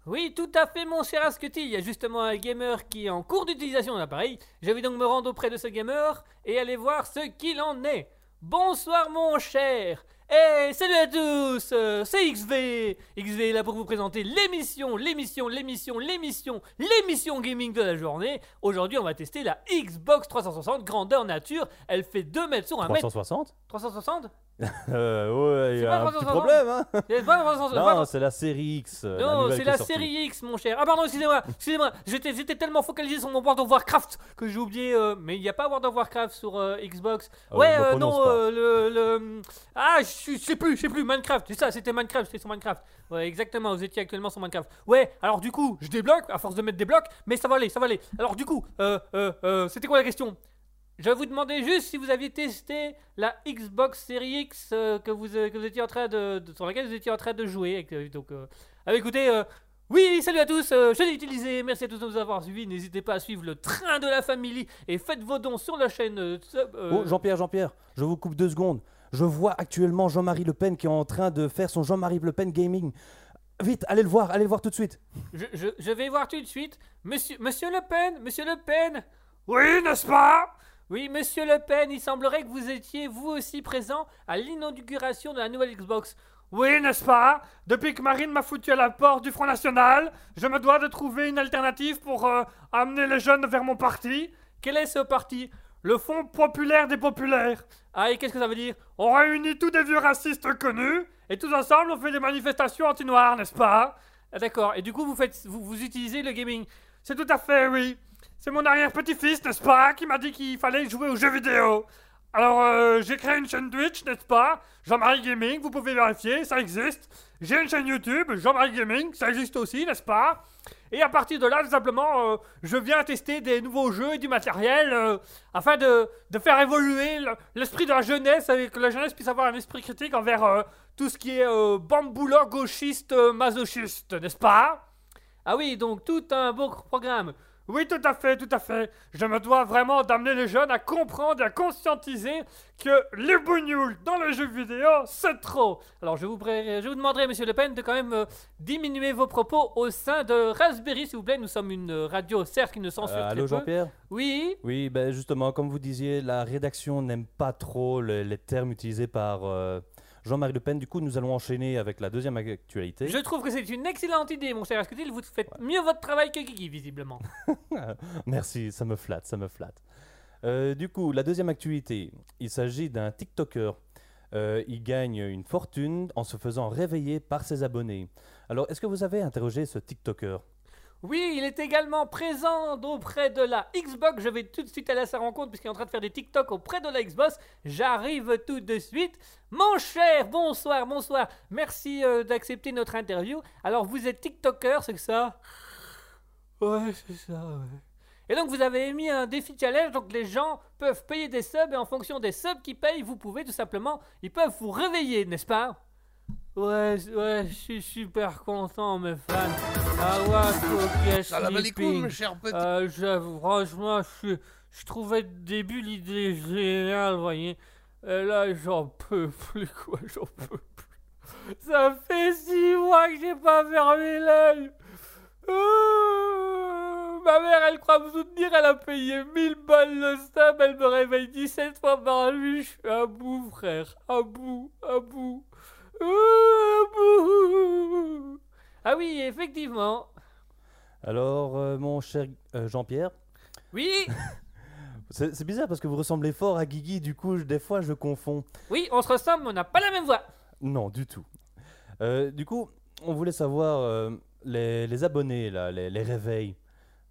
Oui, tout à fait, mon cher Asketil. Il y a justement un gamer qui est en cours d'utilisation de l'appareil. Je vais donc me rendre auprès de ce gamer et aller voir ce qu'il en est. Bonsoir, mon cher. Et salut à tous, euh, c'est XV. XV est là pour vous présenter l'émission, l'émission, l'émission, l'émission, l'émission gaming de la journée. Aujourd'hui, on va tester la Xbox 360 grandeur nature. Elle fait 2 mètres sur 1 mètre. 360 360 (laughs) Euh, ouais, il y a pas un petit 360. problème, hein C'est pas 360, pas Non, c'est la série X. euh, Non, c'est la série X, mon cher. Ah, pardon, excusez-moi, excusez-moi. J'étais, tellement focalisé sur mon World of Warcraft que j'ai oublié. euh, mais il n'y a pas World of Warcraft sur euh, Xbox. Euh, ouais, non, le, le- Ah, je sais- plus, je sais plus. Minecraft, c'est ça, c'était Minecraft, c'était sur Minecraft. Ouais, exactement, vous étiez actuellement sur Minecraft. Ouais, alors du coup, je débloque, à force de mettre des blocs, mais ça va aller, ça va aller. Alors du coup, c'était quoi la question? Je vous demandais juste si vous aviez testé la Xbox Series X euh, que, vous, euh, que vous étiez en train de, de- sur laquelle vous étiez en train de jouer. Donc, euh, ah, écoutez, euh, oui, salut à tous, je l'ai utilisé. Merci à tous de nous avoir suivis. N'hésitez pas à suivre le train de la famille et faites vos dons sur la chaîne. Oh, Jean-Pierre, Jean-Pierre, je vous coupe deux secondes. Je vois actuellement Jean-Marie Le Pen qui est en train de faire son Jean-Marie Le Pen Gaming. Vite, allez le voir, allez le voir tout de suite. je, je- je vais voir tout de suite. Monsieur, Monsieur Le Pen, Monsieur Le Pen. Oui, n'est-ce pas? Oui, Monsieur Le Pen, il semblerait que vous étiez vous aussi présent à l'inauguration de la nouvelle Xbox. Oui, n'est-ce pas? Depuis que Marine m'a foutu à la porte du Front National, je me dois de trouver une alternative pour euh, amener les jeunes vers mon parti. Quel est ce parti? Le Fonds populaire des populaires. Ah, et qu'est-ce que ça veut dire? On réunit tous des vieux racistes connus, et tous ensemble on fait des manifestations anti-noirs, n'est-ce pas? Ah, D'accord, et du coup vous, faites, vous, vous utilisez le gaming? C'est tout à fait, oui. C'est mon arrière-petit-fils, n'est-ce pas, qui m'a dit qu'il fallait jouer aux jeux vidéo. Alors, euh, j'ai créé une chaîne Twitch, n'est-ce pas Jean-Marie Gaming, vous pouvez vérifier, ça existe. J'ai une chaîne YouTube, Jean-Marie Gaming, ça existe aussi, n'est-ce pas Et à partir de là, tout simplement, euh, je viens tester des nouveaux jeux et du matériel euh, afin de, de faire évoluer le- l'esprit de la jeunesse, et que la jeunesse puisse avoir un esprit critique envers tout ce qui est euh, bamboula gauchiste masochiste, n'est-ce pas Ah oui, donc tout un beau programme. Oui, tout à fait, tout à fait. Je me dois vraiment d'amener les jeunes à comprendre et à conscientiser que les bougnoules dans les jeux vidéo, c'est trop. Alors, je vous, je vous demanderai, monsieur Le Pen, de quand même euh, diminuer vos propos au sein de Raspberry, s'il vous plaît. Nous sommes une radio, certes, qui ne censure Euh, allô. Jean-Pierre? Oui Oui, ben justement, comme vous disiez, la rédaction n'aime pas trop le- les termes utilisés par euh, Jean-Marie Le Pen. Du coup, nous allons enchaîner avec la deuxième actualité. Je trouve que c'est une excellente idée, mon cher Asketil. Vous faites mieux votre travail que Kiki, visiblement. (laughs) Merci, ça me flatte, ça me flatte. Euh, du coup, la deuxième actualité, il s'agit d'un TikToker. Euh, il gagne une fortune en se faisant réveiller par ses abonnés. Alors, est-ce que vous avez interrogé ce TikToker? Oui, il est également présent auprès de la Xbox. Je vais tout de suite aller à sa rencontre puisqu'il est en train de faire des TikTok auprès de la Xbox. J'arrive tout de suite. Mon cher, bonsoir, bonsoir. Merci euh, d'accepter notre interview. Alors, vous êtes TikToker, c'est que ça? Ouais, c'est ça, ouais. Et donc, vous avez émis un défi challenge. Donc, les gens peuvent payer des subs et en fonction des subs qu'ils payent, vous pouvez tout simplement, ils peuvent vous réveiller, n'est-ce pas? Ouais, ouais, je suis super content, mes fans. Ah ouais, ok, Salam alaikum, cher petit. Euh, franchement, je, je trouvais au début l'idée géniale, vous voyez. Et là, j'en peux plus, quoi, j'en peux plus. Ça fait six mois que j'ai pas fermé l'œil. Ma mère, elle croit me soutenir, elle a payé 1000 balles le stab, elle me réveille 17 fois par nuit. Je suis à bout, frère, à bout, à bout. Ah oui, effectivement. Alors, euh, mon cher euh, Jean-Pierre, Oui, (laughs) c'est c'est bizarre parce que vous ressemblez fort à Guigui, du coup, je- des fois, je confonds. oui, on se ressemble, mais on n'a pas la même voix. Non, du tout. Euh, du coup, on voulait savoir euh, les, les abonnés, là, les, les réveils.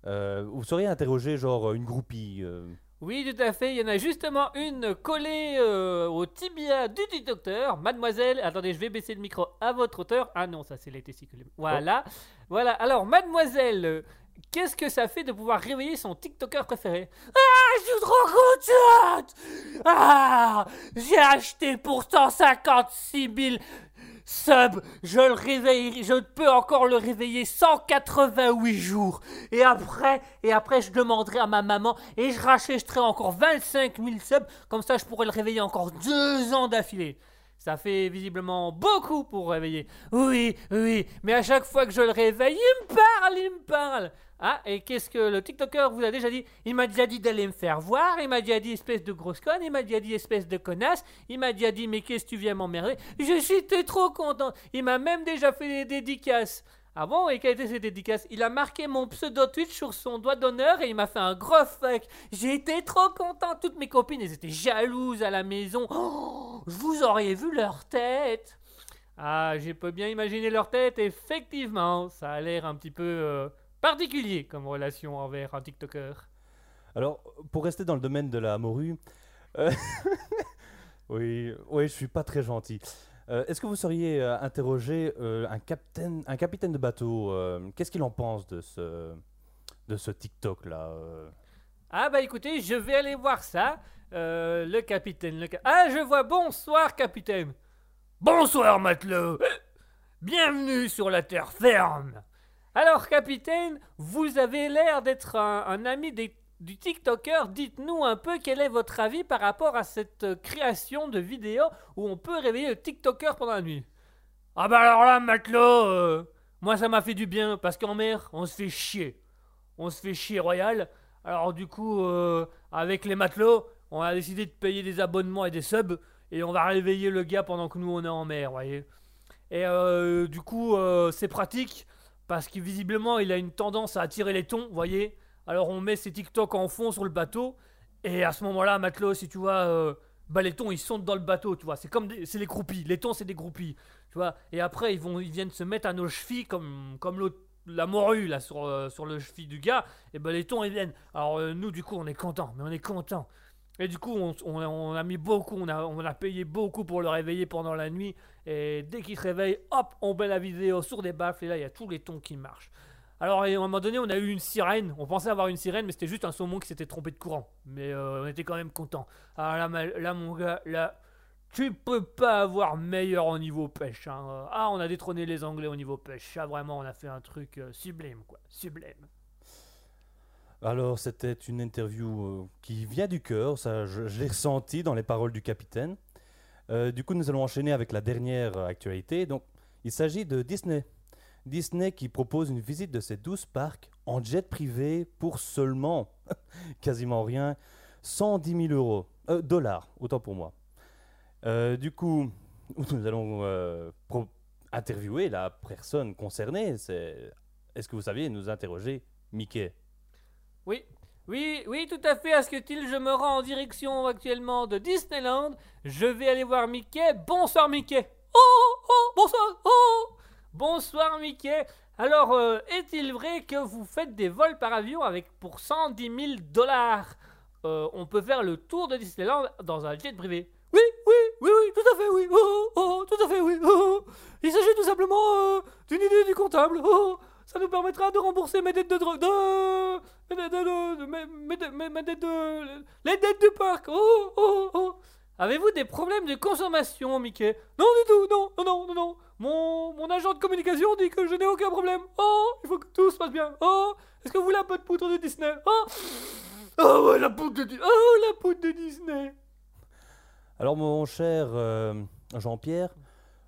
Euh, vous seriez interrogé, genre, une groupie euh, Oui, tout à fait. Il y en a justement une collée euh, au tibia du docteur. Mademoiselle, attendez, je vais baisser le micro à votre hauteur. Ah non, ça c'est les testicules. Voilà. Voilà. Alors, mademoiselle, qu'est-ce que ça fait de pouvoir réveiller son TikToker préféré? Ah, je suis trop contente Ah, j'ai acheté pourtant 56 000 subs. Je le réveille, je peux encore le réveiller 188 jours. Et après, et après, je demanderai à ma maman et je rachèterai encore 25 000 subs. Comme ça, je pourrai le réveiller encore deux ans d'affilée. Ça fait visiblement beaucoup pour réveiller. Oui, oui, mais à chaque fois que je le réveille, il me parle, il me parle. Ah, et qu'est-ce que le TikToker vous a déjà dit? Il m'a déjà dit d'aller me faire voir, il m'a déjà dit espèce de grosse conne, il m'a déjà dit espèce de connasse, il m'a déjà dit mais qu'est-ce que tu viens m'emmerder? Je suis trop content. Il m'a même déjà fait des dédicaces. Ah bon Et quelle était cette dédicace? Il a marqué mon pseudo Twitch sur son doigt d'honneur et il m'a fait un gros fuck. Été trop content. Toutes mes copines, elles étaient jalouses à la maison. Oh, vous auriez vu leur tête. Ah, j'ai peux bien imaginer leur tête. Effectivement, ça a l'air un petit peu euh, particulier comme relation envers un TikToker. Alors, pour rester dans le domaine de la morue, euh, (laughs) oui, oui, je suis pas très gentil. Euh, Est-ce que vous seriez euh, interrogé euh, un, capitaine, de bateau Qu'est-ce qu'il en pense de ce, de ce TikTok là euh? Ah bah écoutez, je vais aller voir ça. Le capitaine, Ah, je vois. Bonsoir, capitaine. Bonsoir, matelot. Bienvenue sur la terre ferme. Alors, capitaine, vous avez l'air d'être un ami des- du TikToker. Dites-nous un peu quel est votre avis par rapport à cette euh, création de vidéo où on peut réveiller le TikToker pendant la nuit. Ah bah alors là, matelot, euh, moi ça m'a fait du bien parce qu'en mer, on se fait chier. On se fait chier royal. Alors du coup, euh, avec les matelots, on a décidé de payer des abonnements et des subs et on va réveiller le gars pendant que nous on est en mer, voyez. Et du coup, c'est pratique parce que visiblement il a une tendance à attirer les thons, voyez. Alors on met ses TikTok en fond sur le bateau et à ce moment-là, matelot, si tu vois, euh, bah les thons ils sont dans le bateau, tu vois. C'est comme des- c'est les groupies, les thons c'est des groupies, tu vois. Et après ils vont, ils viennent se mettre à nos chevilles comme comme l'autre la morue là sur, euh, sur le cheville du gars, et ben les thons ils viennent. Alors euh, nous du coup on est content, mais on est content. Et du coup, on, on a mis beaucoup, on a, on a payé beaucoup pour le réveiller pendant la nuit. Et dès qu'il se réveille, hop, on met la vidéo sur des baffles et là, il y a tous les tons qui marchent. Alors, à un moment donné, on a eu une sirène. On pensait avoir une sirène, mais c'était juste un saumon qui s'était trompé de courant. Mais euh, on était quand même content. Ah là, mon gars, là, tu peux pas avoir meilleur au niveau pêche. hein. Ah, on a détrôné les Anglais au niveau pêche. Ah, vraiment, on a fait un truc euh, sublime, quoi. Sublime. Alors, c'était une interview euh, qui vient du cœur, ça je, l'ai ressenti dans les paroles du capitaine. Du coup, nous allons enchaîner avec la dernière actualité. Donc, il s'agit de Disney. Disney qui propose une visite de ses 12 parcs en jet privé pour seulement, (laughs) quasiment rien, 110 000 euros. Euh, dollars, autant pour moi. Euh, du coup, (laughs) nous allons euh, interviewer la personne concernée. Est-ce que vous saviez nous interroger Mickey? Oui, oui, oui, tout à fait, Asketil. Je me rends en direction actuellement de Disneyland. Je vais aller voir Mickey. Bonsoir, Mickey. Oh, oh, bonsoir. Oh, bonsoir, Mickey. Alors, euh, est-il vrai que vous faites des vols par avion avec pour 110 000 dollars? Euh, On peut faire le tour de Disneyland dans un jet privé. Oui, oui, oui, oui, tout à fait, oui. Oh, oh, tout à fait, oui. Oh, il s'agit tout simplement euh, d'une idée du comptable. Oh, ça nous permettra de rembourser mes dettes de drogue. De... mes dettes de- mes dettes de- Les dettes du parc. Oh, oh, oh. Avez-vous des problèmes de consommation, Mickey? Non, du tout. Non, non, non, non. Mon, mon agent de communication dit que je n'ai aucun problème. Oh, il faut que tout se passe bien. Oh, est-ce que vous voulez un peu de poudre de Disney? Oh, oh la poudre de Disney. Oh, la poudre de Disney. Alors mon cher euh, Jean-Pierre,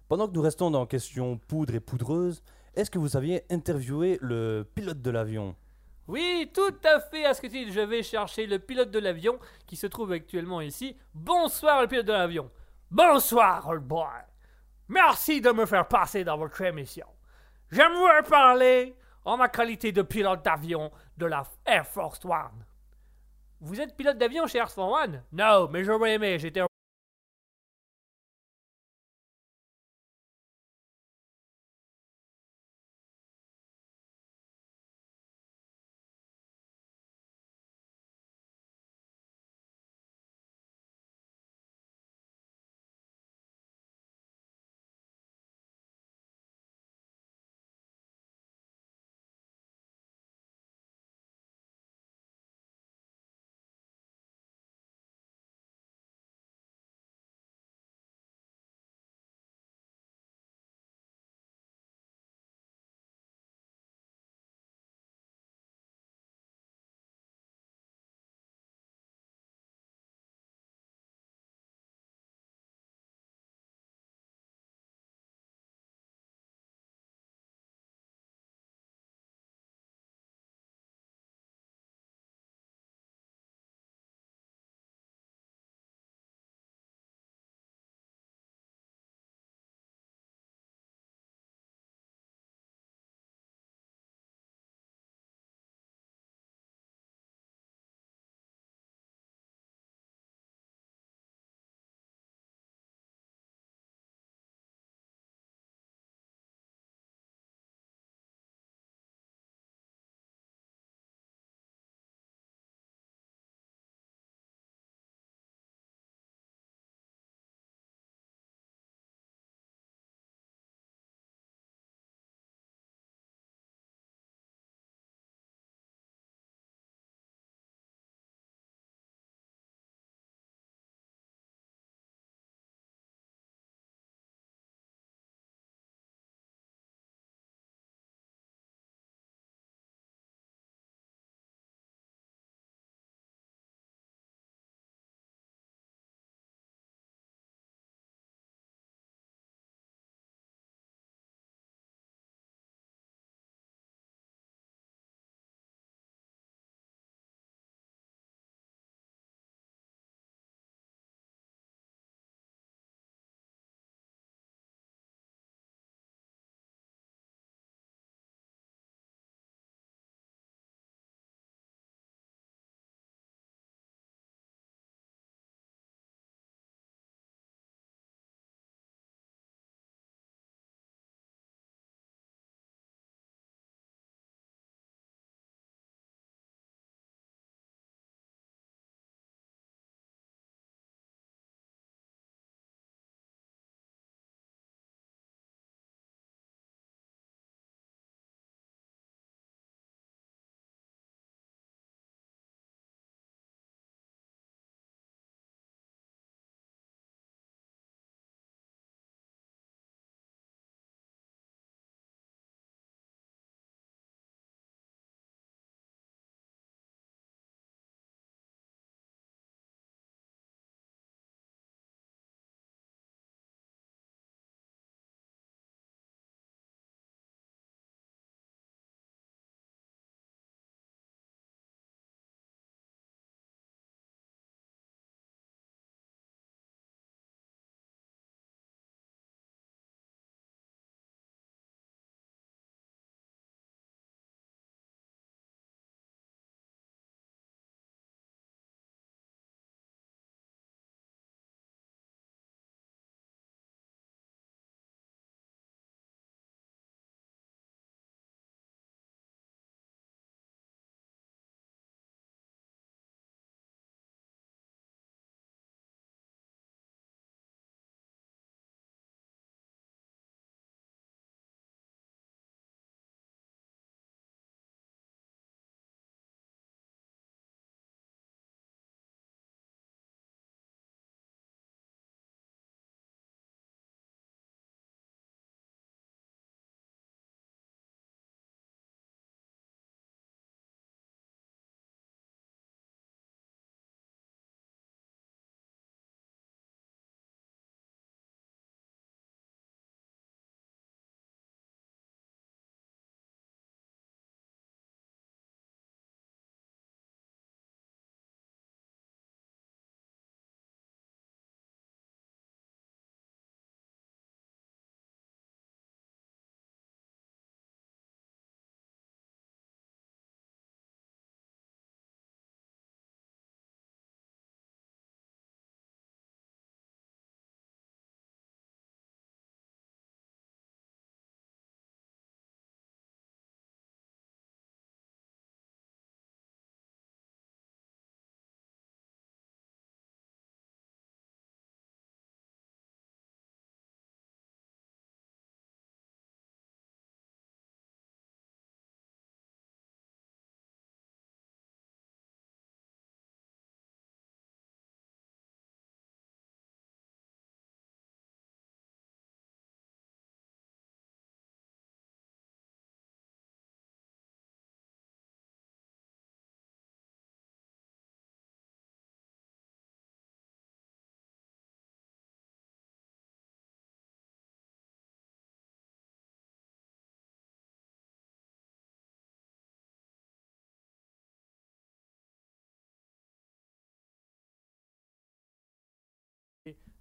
pendant que nous restons dans question poudre et poudreuse, est-ce que vous aviez interviewé le pilote de l'avion? Oui, tout à fait, Asketil. Je vais chercher le pilote de l'avion qui se trouve actuellement ici. Bonsoir, le pilote de l'avion. Bonsoir, old boy. Merci de me faire passer dans votre émission. J'aimerais parler en ma qualité de pilote d'avion de la Air Force One. Vous êtes pilote d'avion chez Air Force One? Non, mais j'aurais aimé. J'étais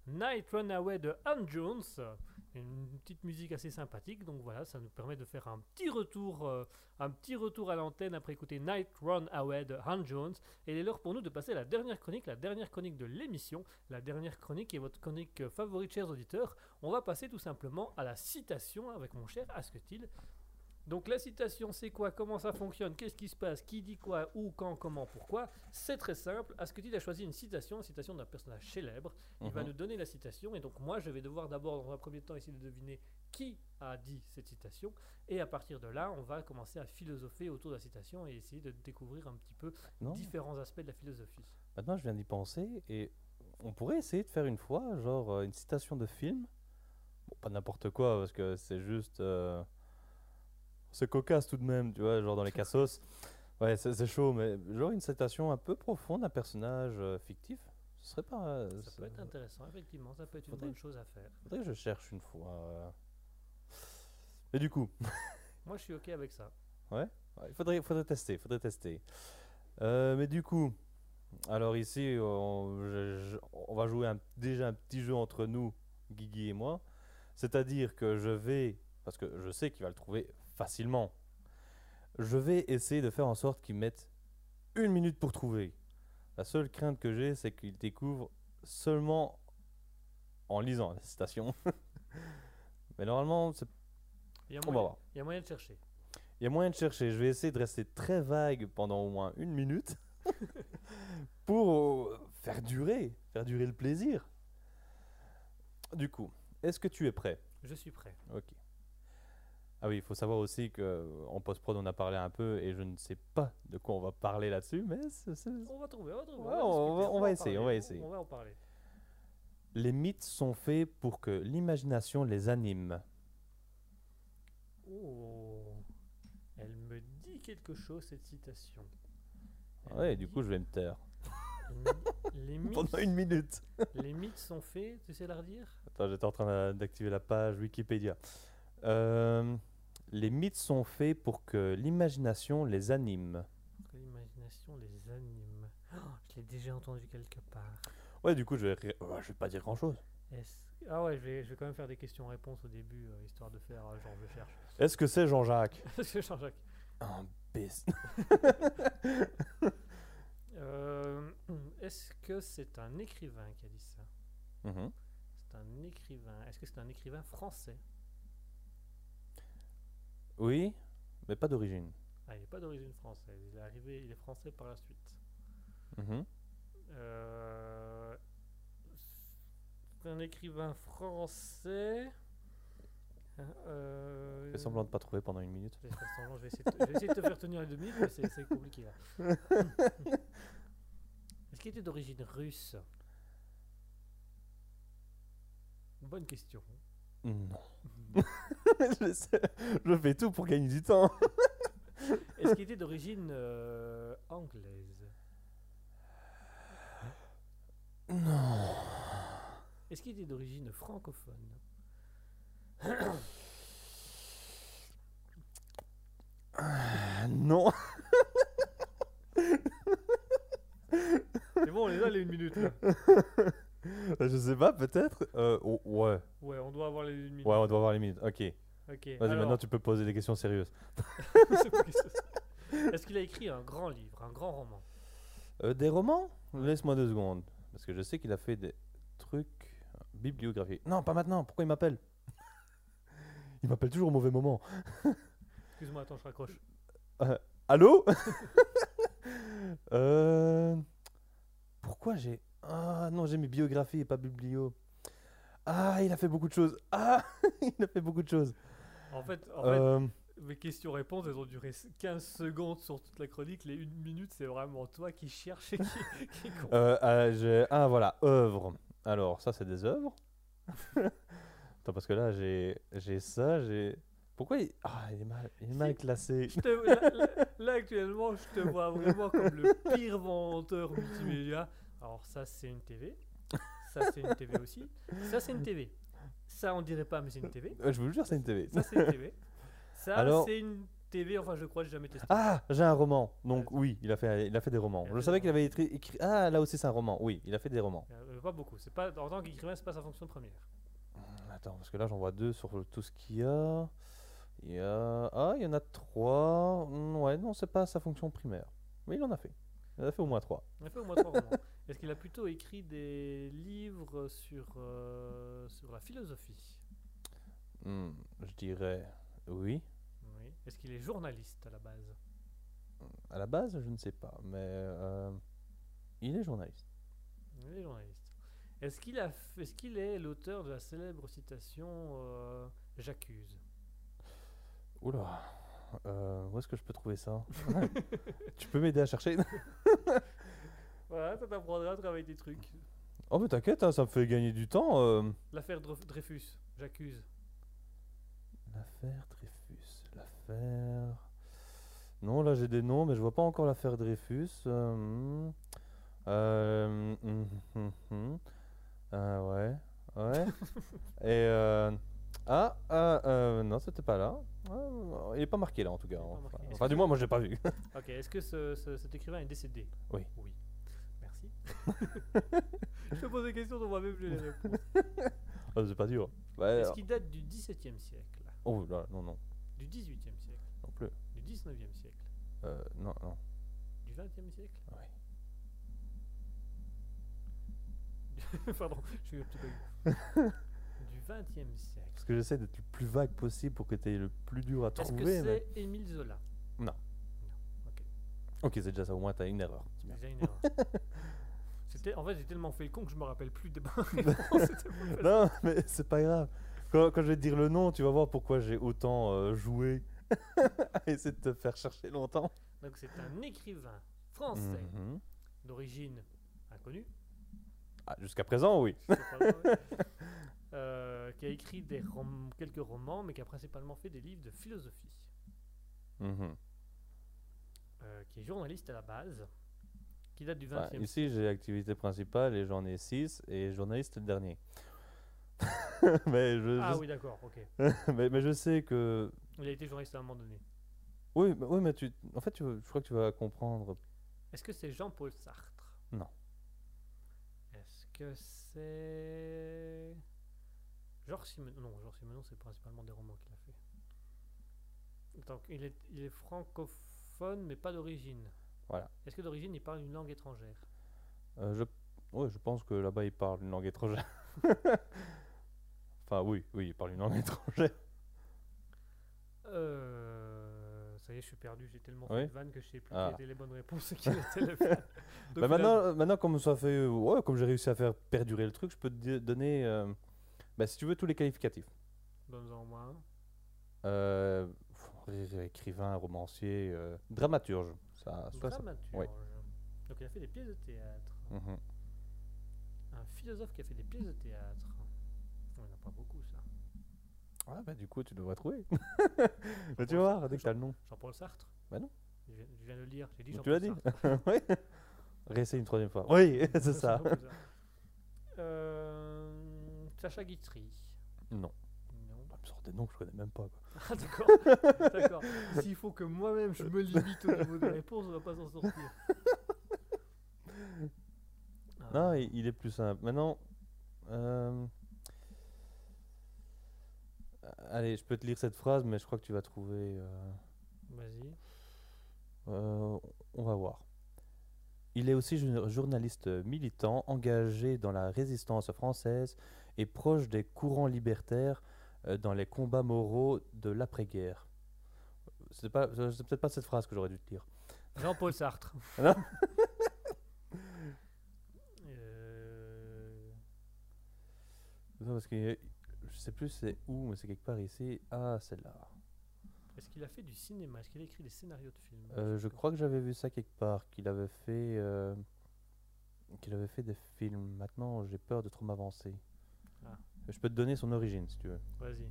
Night Runaway de Anne Jones. Une petite musique assez sympathique, donc voilà, ça nous permet de faire un petit retour, euh, un petit retour à l'antenne après écouter Night Runaway de Han Jones. Et il est l'heure pour nous de passer à la dernière chronique, la dernière chronique de l'émission, la dernière chronique est votre chronique euh, favorite, chers auditeurs. On va passer tout simplement à la citation avec mon cher Asketil. Donc la citation, c'est quoi? Comment ça fonctionne? Qu'est-ce qui se passe? Qui dit quoi? Où? Quand? Comment? Pourquoi? C'est très simple. Asketil a choisi une citation, une citation d'un personnage célèbre. Il va Mhm. nous donner la citation et donc moi je vais devoir d'abord dans un premier temps essayer de deviner qui a dit cette citation et à partir de là on va commencer à philosopher autour de la citation et essayer de découvrir un petit peu Non différents aspects de la philosophie. Maintenant, je viens d'y penser et on pourrait essayer de faire une fois, genre euh, une citation de film. Bon, pas n'importe quoi, parce que c'est juste. euh, C'est cocasse tout de même, tu vois, genre dans les cassos. Ouais, c'est chaud, mais genre une citation un peu profonde d'un personnage euh, fictif, ce serait pas. euh, Ça peut être intéressant, effectivement, ça peut être une Faudrait- bonne chose à faire. Faudrait que je cherche une fois. euh. Et du coup, (laughs) Moi je suis ok avec ça. Ouais, il faudrait, faudrait tester, faudrait tester. Euh, mais du coup, alors ici, on, je- je- on va jouer un- déjà un petit jeu entre nous, Guigui et moi. C'est-à-dire que je vais, parce que je sais qu'il va le trouver facilement, je vais essayer de faire en sorte qu'il mette une minute pour trouver. La seule crainte que j'ai, c'est qu'il découvre seulement en lisant la citation. (laughs) mais normalement, c'est- Il y a on va voir. il y a moyen de chercher. Il y a moyen de chercher. Je vais essayer de rester très vague pendant au moins une minute (laughs) pour euh, faire durer, faire durer le plaisir. Du coup, est-ce que tu es prêt? Je suis prêt. Ok. Ah oui, il faut savoir aussi que en post-prod on a parlé un peu et je ne sais pas de quoi on va parler là-dessus, mais c'est- c'est- On va trouver, on va trouver. Ouais, on va- on va en essayer, on va essayer. On va en parler. les mythes sont faits pour que l'imagination les anime. Oh, elle me dit quelque chose cette citation. Elle Ouais, du dit- coup je vais me taire les, (laughs) mythes, pendant une minute. (laughs) les mythes sont faits, tu sais la redire? Attends, j'étais en train d'a- d'activer la page Wikipédia. Euh, les mythes sont faits pour que l'imagination les anime. Que L'imagination les anime. Oh, je l'ai déjà entendu quelque part. Ouais, du coup, je vais, ré- je vais pas dire grand chose. Ah ouais, je vais, je vais quand même faire des questions-réponses au début, euh, histoire de faire euh, genre je cherche. Est-ce que c'est Jean-Jacques (laughs) C'est Jean-Jacques. Un bes- (laughs) Euh, Est-ce que c'est un écrivain qui a dit ça Mhm. C'est un écrivain. Est-ce que c'est un écrivain français Oui, mais pas d'origine. Ah, il n'est pas d'origine française. Il est arrivé, il est français par la suite. Mhm. Euh, c'est un écrivain français. Euh, Fais semblant de pas trouver pendant une minute. Je vais semblant, je vais essayer de, je vais essayer de te faire tenir les deux minutes, mais c'est c'est compliqué là. (laughs) Est-ce qu'il était d'origine russe? Bonne question. Non. (laughs) je, fais tout pour gagner du temps. (laughs) Est-ce qu'il était d'origine euh, anglaise? Non. Est-ce qu'il était d'origine francophone? Non. C'est bon, on est là les une minute là. (laughs) je sais pas, peut-être. Euh, oh, ouais. Doit avoir les une minute. Ouais, on doit voir les minutes. Ok. Vas-y, maintenant tu peux poser des questions sérieuses. (laughs) (laughs) Est-ce qu'il a écrit un grand livre, un grand roman? Euh, des romans? Laisse-moi deux secondes. Parce que je sais qu'il a fait des trucs. Bibliographie. Non, pas maintenant. Pourquoi il m'appelle? (laughs) Il m'appelle toujours au mauvais moment. Excuse-moi, attends, je raccroche. Allô? Euh, Pourquoi j'ai. Ah non, j'ai mis biographie et pas biblio. Ah, il a fait beaucoup de choses. Ah, (laughs) il a fait beaucoup de choses. En fait, en fait Euh, mes questions-réponses, elles ont duré 15 secondes sur toute la chronique. Les une minute, c'est vraiment toi qui cherches et qui, (laughs) qui compte. euh, euh, ah, voilà, œuvres. Alors, ça, c'est des œuvres. (laughs) Attends, parce que là, j'ai j'ai ça, j'ai. Pourquoi il. Ah, il est mal, il est mal Si. classé. Je te- là, là- là, actuellement, je te vois vraiment comme le pire menteur multimédia. Alors, ça, c'est une TV. Ça, c'est une TV aussi. Ça, c'est une TV. Ça, on dirait pas, mais c'est une TV. Euh, Je vous le jure, c'est une TV. Ça, c'est une TV. Ça, Alors- c'est une TV, enfin je crois, j'ai jamais testé. Ah, j'ai un roman. Donc Ouais. oui, il a fait, il a fait des romans. Je savais qu'il avait écrit, écrit- Ah, là aussi c'est un roman. Oui, il a fait des romans. Euh, pas beaucoup. C'est pas en tant qu'écrivain, c'est pas sa fonction première. Attends, parce que là j'en vois deux sur tout ce qu'il y a. Il y a... Ah, il y en a trois. Hmm, Ouais, non, c'est pas sa fonction primaire. Mais il en a fait. Il en a fait au moins trois. Il a fait au moins trois romans. (laughs) Est-ce qu'il a plutôt écrit des livres sur euh, sur la philosophie Hmm, je dirais oui. Oui. Est-ce qu'il est journaliste à la base À la base, je ne sais pas, mais euh, il est journaliste. Il est journaliste. Est-ce qu'il est l'auteur de la célèbre citation euh, J'accuse? Oula, où est-ce que je peux trouver ça? (laughs) Tu peux m'aider à chercher? (laughs) Voilà, ça t'apprendra à travailler des trucs. Oh, mais t'inquiète, hein, ça me fait gagner du temps. euh. L'affaire Dreyf- Dreyfus, j'accuse. L'affaire Dreyfus, l'affaire. Non, là j'ai des noms, mais je vois pas encore l'affaire Dreyfus. Euh, hmm. Euh, hum, hum, hum. Euh, ouais, ouais. (laughs) Et euh, ah, ah, euh, non, c'était pas là. Ah, il est pas marqué là en tout cas. Il est pas Enfin, marqué. Est-ce enfin, que du moins, moi je l'ai pas vu. (laughs) Ok, est-ce que ce- ce- cet écrivain est décédé? Oui. Oui. Je te pose des questions dont moi-même j'ai les (laughs) réponses. Ah, c'est pas dur. Ouais, Est-ce alors- qu'il date du XVIIe siècle Oh là, non, non, Du XVIIIe siècle non plus. Du XIXe siècle Euh, non, non. Du XXe siècle? Ouais. (laughs) Pardon, je suis un petit peu. (laughs) du XXe siècle. Parce que j'essaie d'être le plus vague possible pour que tu aies le plus dur à Est-ce que trouver. mais- c'est Émile Zola? Non. Ok. Ok, c'est déjà ça, au moins t'as une erreur. C'est bien. Déjà une erreur. En fait, j'ai tellement fait le con que je me rappelle plus des. (laughs) Non, mais c'est pas grave. Quand, quand je vais te dire le nom, tu vas voir pourquoi j'ai autant euh, joué (laughs) à essayer de te faire chercher longtemps. Donc, c'est un écrivain français Mhm. d'origine inconnue. Ah, Jusqu'à présent, oui. (laughs) Euh, qui a écrit des rom- quelques romans, mais qui a principalement fait des livres de philosophie. Mhm. Euh, qui est journaliste à la base, qui date du Bah, 20e ici, j'ai activité principale et j'en ai 6 et journaliste le dernier. (laughs) mais, je, Ah je- oui, d'accord, ok. (laughs) mais, mais je sais que. Il a été journaliste à un moment donné. Oui, mais, oui, mais tu, en fait, tu, je crois que tu vas comprendre. Est-ce que c'est Jean-Paul Sartre? Non. Est-ce que c'est. Georges Simenon? Non, Georges Simenon, c'est principalement des romans qu'il a fait. Donc, il est, il est francophone, mais pas d'origine. Voilà. Est-ce que d'origine, il parle une langue étrangère Euh, je, ouais, je pense que là-bas, il parle une langue étrangère. (laughs) enfin, oui, oui, il parle une langue étrangère. Euh, Ça y est, je suis perdu. J'ai tellement Oui fait de vannes que je sais plus Ah. quelles étaient les bonnes réponses et quelles étaient les. (laughs) Donc, Bah maintenant, euh, maintenant, comme ça fait, euh, ouais, comme j'ai réussi à faire perdurer le truc, je peux te donner, euh, bah, si tu veux, tous les qualificatifs. Donne-en moi un. Écrivain, romancier, dramaturge. Ça, ouais. Donc, il a fait des pièces de théâtre. Mhm. Un philosophe qui a fait des pièces de théâtre. On n'a pas beaucoup, ça. Ah bah du coup, tu devrais trouver. (laughs) Mais tu voir, dès que t'as le nom. Jean-Paul Sartre Bah non. Je viens, je viens de le lire. J'ai dit Tu l'as dit Jean-Paul. (laughs) Oui. Réessaye une troisième fois. Oui, (laughs) c'est ça. Jean-Paul. Euh, Sacha Guitry. Non. Non. Ça me sort des noms que je connais même pas. (laughs) Ah, d'accord. d'accord. S'il faut que moi-même je me limite au niveau des réponses, on va pas s'en sortir. Ah. Non, il, il est plus simple. Maintenant, euh, allez, je peux te lire cette phrase, mais je crois que tu vas trouver. euh, Vas-y. euh, on va voir. Il est aussi jour- journaliste militant, engagé dans la résistance française et proche des courants libertaires dans les combats moraux de l'après-guerre. C'est peut-être pas cette phrase que j'aurais dû te lire. Jean-Paul Sartre. Non. (laughs) Euh, Non, parce que je sais plus c'est où, mais c'est quelque part ici. Ah, celle-là. Est-ce qu'il a fait du cinéma? Est-ce qu'il a écrit des scénarios de films? Euh, je crois que j'avais vu ça quelque part, qu'il avait fait, euh, qu'il avait fait des films. Maintenant, j'ai peur de trop m'avancer. Je peux te donner son origine si tu veux. Vas-y.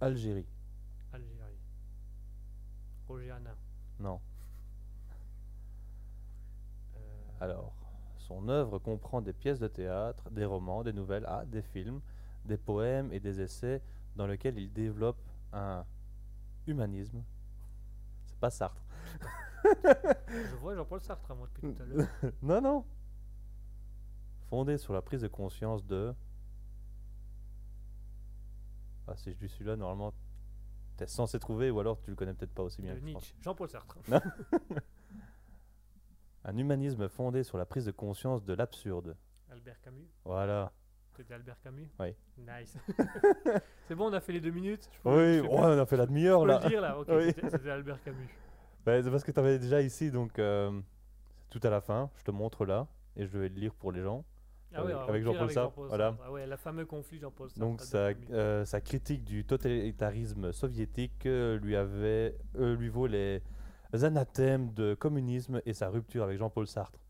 Algérie. Algérie. Roger Hanin. Non. Euh, Alors, son œuvre comprend des pièces de théâtre, des romans, des nouvelles, ah, des films, des poèmes et des essais dans lesquels il développe un humanisme. pas Sartre. Je vois Jean-Paul Sartre, moi, depuis tout à l'heure. (laughs) non, non. Fondé sur la prise de conscience de. Ah, si je dis celui-là, normalement, t'es censé trouver, ou alors tu le connais peut-être pas aussi bien. De que. Nietzsche. Jean-Paul Sartre. (laughs) Un humanisme fondé sur la prise de conscience de l'absurde. Albert Camus. Voilà. C'était Albert Camus? Oui. Nice. (laughs) c'est bon, on a fait les deux minutes? Je Oui, ouais, on a fait la demi-heure là. le dire là. Ok, Oui. c'était- c'était Albert Camus. Bah, c'est parce que tu avais déjà ici, donc euh, tout à la fin, je te montre là, et je vais le lire pour les gens. Ah Avec- Jean-Paul Sartre, voilà. Ah ouais, la fameux conflit Jean-Paul Sartre. Donc sa, euh, sa critique du totalitarisme soviétique euh, lui, avait, euh, lui vaut les anathèmes de communisme et sa rupture avec Jean-Paul Sartre.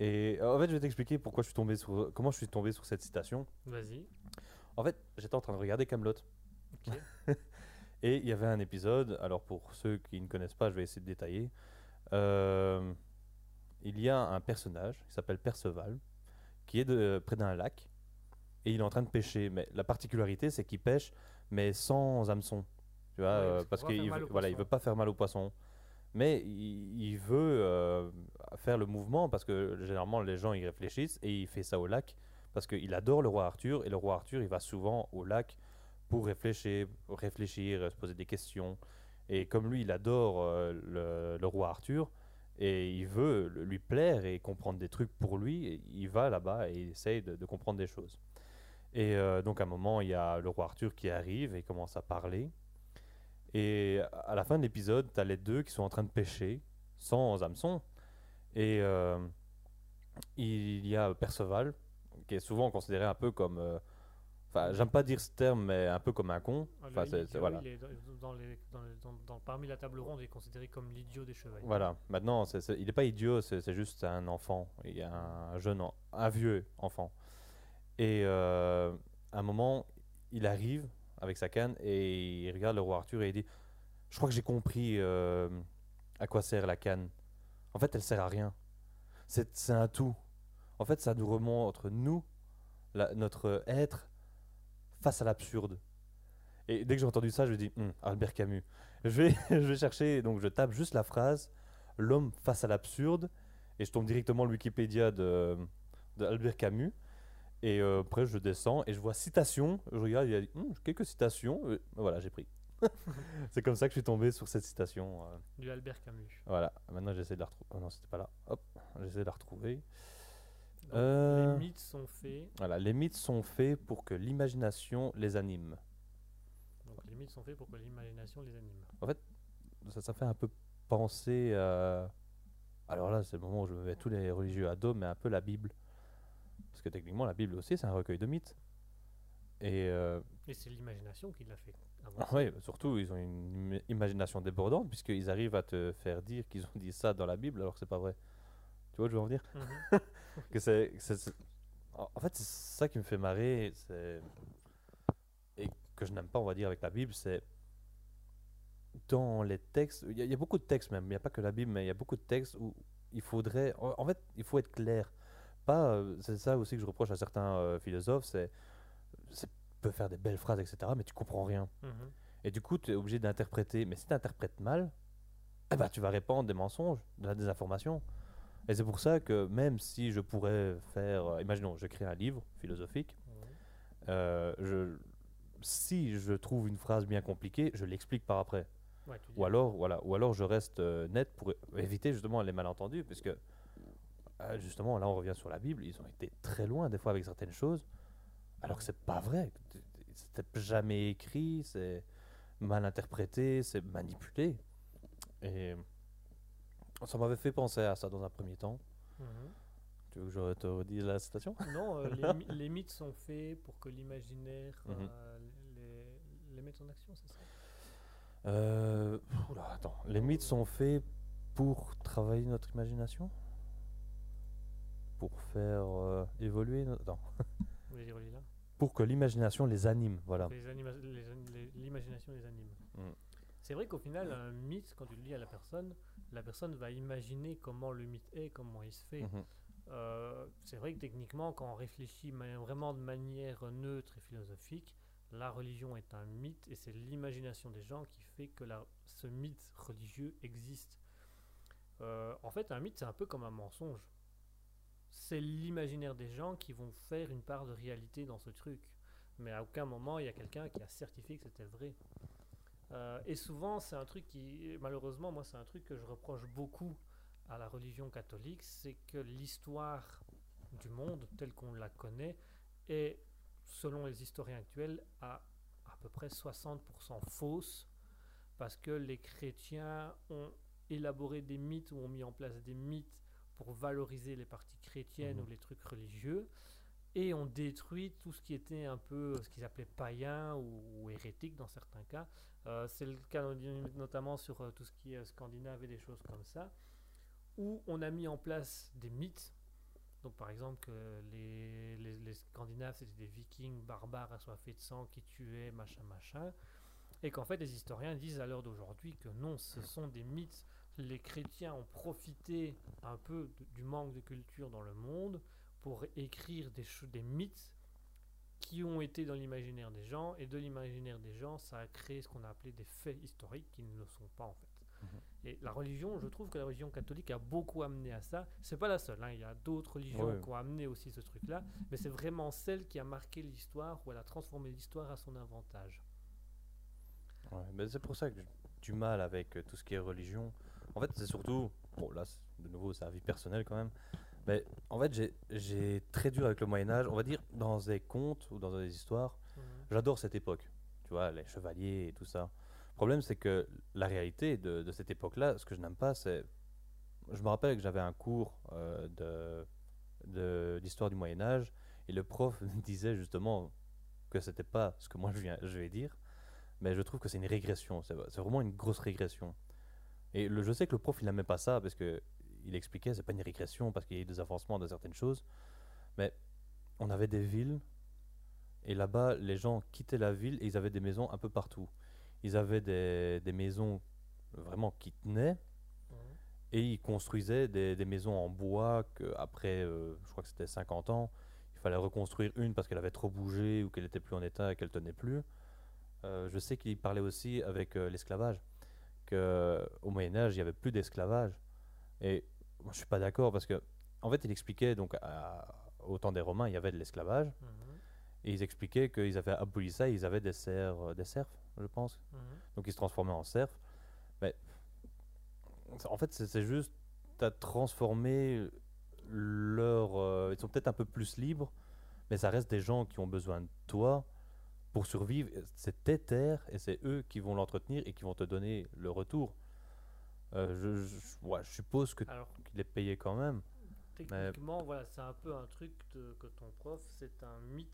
Et euh, en fait, je vais t'expliquer pourquoi je suis tombé sur, comment je suis tombé sur cette citation. Vas-y. En fait, j'étais en train de regarder Camelot. Ok. (laughs) Et il y avait un épisode, alors pour ceux qui ne connaissent pas, je vais essayer de détailler. Euh, il y a un personnage qui s'appelle Perceval, qui est de, près d'un lac, et il est en train de pêcher. Mais la particularité, c'est qu'il pêche, mais sans hameçon. Tu vois, Ouais, euh, parce parce qu'il veut- voilà, il veut pas faire mal aux poissons. Mais il, il veut euh, faire le mouvement, parce que généralement les gens y réfléchissent, et il fait ça au lac, parce qu'il adore le roi Arthur, et le roi Arthur, il va souvent au lac pour réfléchir, réfléchir, euh, se poser des questions. Et comme lui, il adore euh, le, le roi Arthur, et il veut lui plaire et comprendre des trucs pour lui, il va là-bas et il essaye de, de comprendre des choses. Et euh, donc à un moment, il y a le roi Arthur qui arrive et commence à parler. Et à la fin de l'épisode, tu as les deux qui sont en train de pêcher, sans hameçon. Et euh, il y a Perceval, qui est souvent considéré un peu comme... euh, Enfin, j'aime pas dire ce terme, mais un peu comme un con. Ah, Enfin, le- c'est- il- c'est- oui, voilà. il est dans, dans les- dans les- dans- dans- parmi la table ronde, il est considéré comme l'idiot des chevaliers. Voilà, maintenant, c'est- c'est- il n'est pas idiot, c'est juste un enfant, il y a un jeune, un vieux enfant. Et euh, à un moment, il arrive avec sa canne et il regarde le roi Arthur et il dit Je crois que j'ai compris euh, à quoi sert la canne. En fait, elle sert à rien. C'est un tout. En fait, ça nous remonte, nous, la- notre être, face à l'absurde. Et dès que j'ai entendu ça, je me dis Hum, Albert Camus. Je vais, (laughs) je vais chercher, donc je tape juste la phrase L'homme face à l'absurde, et je tombe directement le Wikipédia de, de Albert Camus. Et euh, après, je descends et je vois citation. Je regarde, il y a Hum, quelques citations. euh, voilà, j'ai pris. (laughs) C'est comme ça que je suis tombé sur cette citation. euh, Du Albert Camus. voilà, maintenant j'essaie de la retrouver. Oh non, c'était pas là. Hop, j'essaie de la retrouver. Donc, Euh. Les mythes sont faits. Voilà, les mythes sont faits pour que l'imagination les anime. Donc les mythes sont faits pour que l'imagination les anime. ça, ça fait un peu penser à... Alors là, c'est le moment où je me mets tous les religieux à dos, mais un peu la Bible. Parce que techniquement, la Bible aussi, c'est un recueil de mythes. Et euh, Et c'est l'imagination qui l'a fait. ah ouais, surtout, ils ont une im- imagination débordante, puisqu'ils arrivent à te faire dire qu'ils ont dit ça dans la Bible, alors que c'est pas vrai. Tu vois, je veux en venir Mhm. (laughs) que c'est- En fait, c'est ça qui me fait marrer, c'est... Et que je n'aime pas, on va dire, avec la Bible, c'est... Dans les textes, il y, a- il y a beaucoup de textes même, il n'y a pas que la Bible, mais il y a beaucoup de textes où il faudrait... En en fait, il faut être clair. Pas, euh, c'est ça aussi que je reproche à certains euh, philosophes, c'est... c'est peut faire des belles phrases, etc., mais tu comprends rien. Mhm. Et du coup, tu es obligé d'interpréter. Mais si tu interprètes mal, eh ben, tu vas répandre des mensonges, de la désinformation. Et c'est pour ça que même si je pourrais faire... euh, imaginons, j'écris un livre philosophique. Euh, je, si je trouve une phrase bien compliquée, je l'explique par après. Ouais, Ou alors, voilà, ou alors je reste euh, net pour éviter justement les malentendus, puisque euh, justement là on revient sur la Bible, ils ont été très loin des fois avec certaines choses, alors que c'est pas vrai. C'était jamais écrit, c'est mal interprété, c'est manipulé. Et ça m'avait fait penser à ça dans un premier temps. Mhm. Tu veux que je te redise la citation? Non, euh, les, (laughs) my- les mythes sont faits pour que l'imaginaire Mhm. euh, les, les mette en action, c'est ça? Euh, oula, attends. Les mythes sont faits pour travailler notre imagination? Pour faire euh, évoluer notre... Attends. Vous voulez dire là Pour que l'imagination les anime, voilà. Les les- L'imagination les anime. Mm. C'est vrai qu'au final, un mythe, quand tu le lis à la personne, la personne va imaginer comment le mythe est, comment il se fait. Mhm. Euh, c'est vrai que techniquement, quand on réfléchit vraiment de manière neutre et philosophique, la religion est un mythe et c'est l'imagination des gens qui fait que la- ce mythe religieux existe. Euh, en fait, un mythe, c'est un peu comme un mensonge. C'est l'imaginaire des gens qui vont faire une part de réalité dans ce truc. Mais à aucun moment, il y a quelqu'un qui a certifié que c'était vrai. Euh, et souvent, c'est un truc qui, malheureusement, moi, c'est un truc que je reproche beaucoup à la religion catholique, c'est que l'histoire du monde, telle qu'on la connaît, est, selon les historiens actuels, à à peu près 60% fausse, parce que les chrétiens ont élaboré des mythes ou ont mis en place des mythes pour valoriser les parties chrétiennes Mhm. ou les trucs religieux, et ont détruit tout ce qui était un peu ce qu'ils appelaient païen ou, ou hérétique dans certains cas. Euh, c'est le cas no- notamment sur euh, tout ce qui est euh, scandinave et des choses comme ça, où on a mis en place des mythes. Donc par exemple que les, les, Scandinaves c'était des vikings barbares assoiffés de sang qui tuaient, machin, machin. Et qu'en fait les historiens disent à l'heure d'aujourd'hui que non, ce sont des mythes. Les chrétiens ont profité un peu du manque de culture dans le monde pour écrire des, des mythes qui ont été dans l'imaginaire des gens, et de l'imaginaire des gens, ça a créé ce qu'on a appelé des faits historiques qui ne le sont pas en fait. Mhm. Et la religion, je trouve que la religion catholique a beaucoup amené à ça. C'est pas la seule, hein, il y a d'autres religions Ouais. qui ont amené aussi ce truc-là, mais c'est vraiment celle qui a marqué l'histoire, où elle a transformé l'histoire à son avantage. Ouais, mais c'est pour ça que j'ai du mal avec euh, tout ce qui est religion. En fait, c'est surtout, bon là, de nouveau, c'est un vie personnelle quand même. Mais en fait, j'ai- très dur avec le Moyen Âge. On va dire dans des contes ou dans des histoires. J'adore cette époque. Tu vois, les chevaliers et tout ça. Le problème, c'est que la réalité de, de cette époque-là, ce que je n'aime pas, c'est. Je me rappelle que j'avais un cours euh, de de- d'histoire du Moyen Âge et le prof (laughs) me disait justement que c'était pas ce que moi je, viens, je vais dire, mais je trouve que c'est une régression. C'est c'est vraiment une grosse régression. Et le, je sais que le prof il n'aimait pas ça parce que il expliquait c'est pas une régression parce qu'il y a eu des avancements de certaines choses, mais on avait des villes et là-bas les gens quittaient la ville et ils avaient des maisons un peu partout. Ils avaient des, des maisons vraiment qui tenaient Mhm. et ils construisaient des, des maisons en bois qu'après, je crois que c'était 50 ans, il fallait reconstruire une parce qu'elle avait trop bougé ou qu'elle était plus en état et qu'elle tenait plus. Euh, je sais qu'il parlait aussi avec euh, l'esclavage, qu'au Moyen Âge, il n'y avait plus d'esclavage. Et moi, je suis pas d'accord parce que, en fait, il expliquait, donc, à- au temps des Romains, il y avait de l'esclavage. Mhm. Et ils expliquaient qu'ils avaient aboli ça, ils avaient des, cerfs, des cerfs, je pense. Mhm. Donc ils se transformaient en cerfs. Mais en fait, c'est c'est juste, tu as transformé leur. euh, ils sont peut-être un peu plus libres, mais ça reste des gens qui ont besoin de toi pour survivre. C'est tes terres et c'est eux qui vont l'entretenir et qui vont te donner le retour. Euh, je, je- ouais, je suppose que qu'il est payé quand même. techniquement, voilà, c'est un peu un truc de- que ton prof, c'est un mythe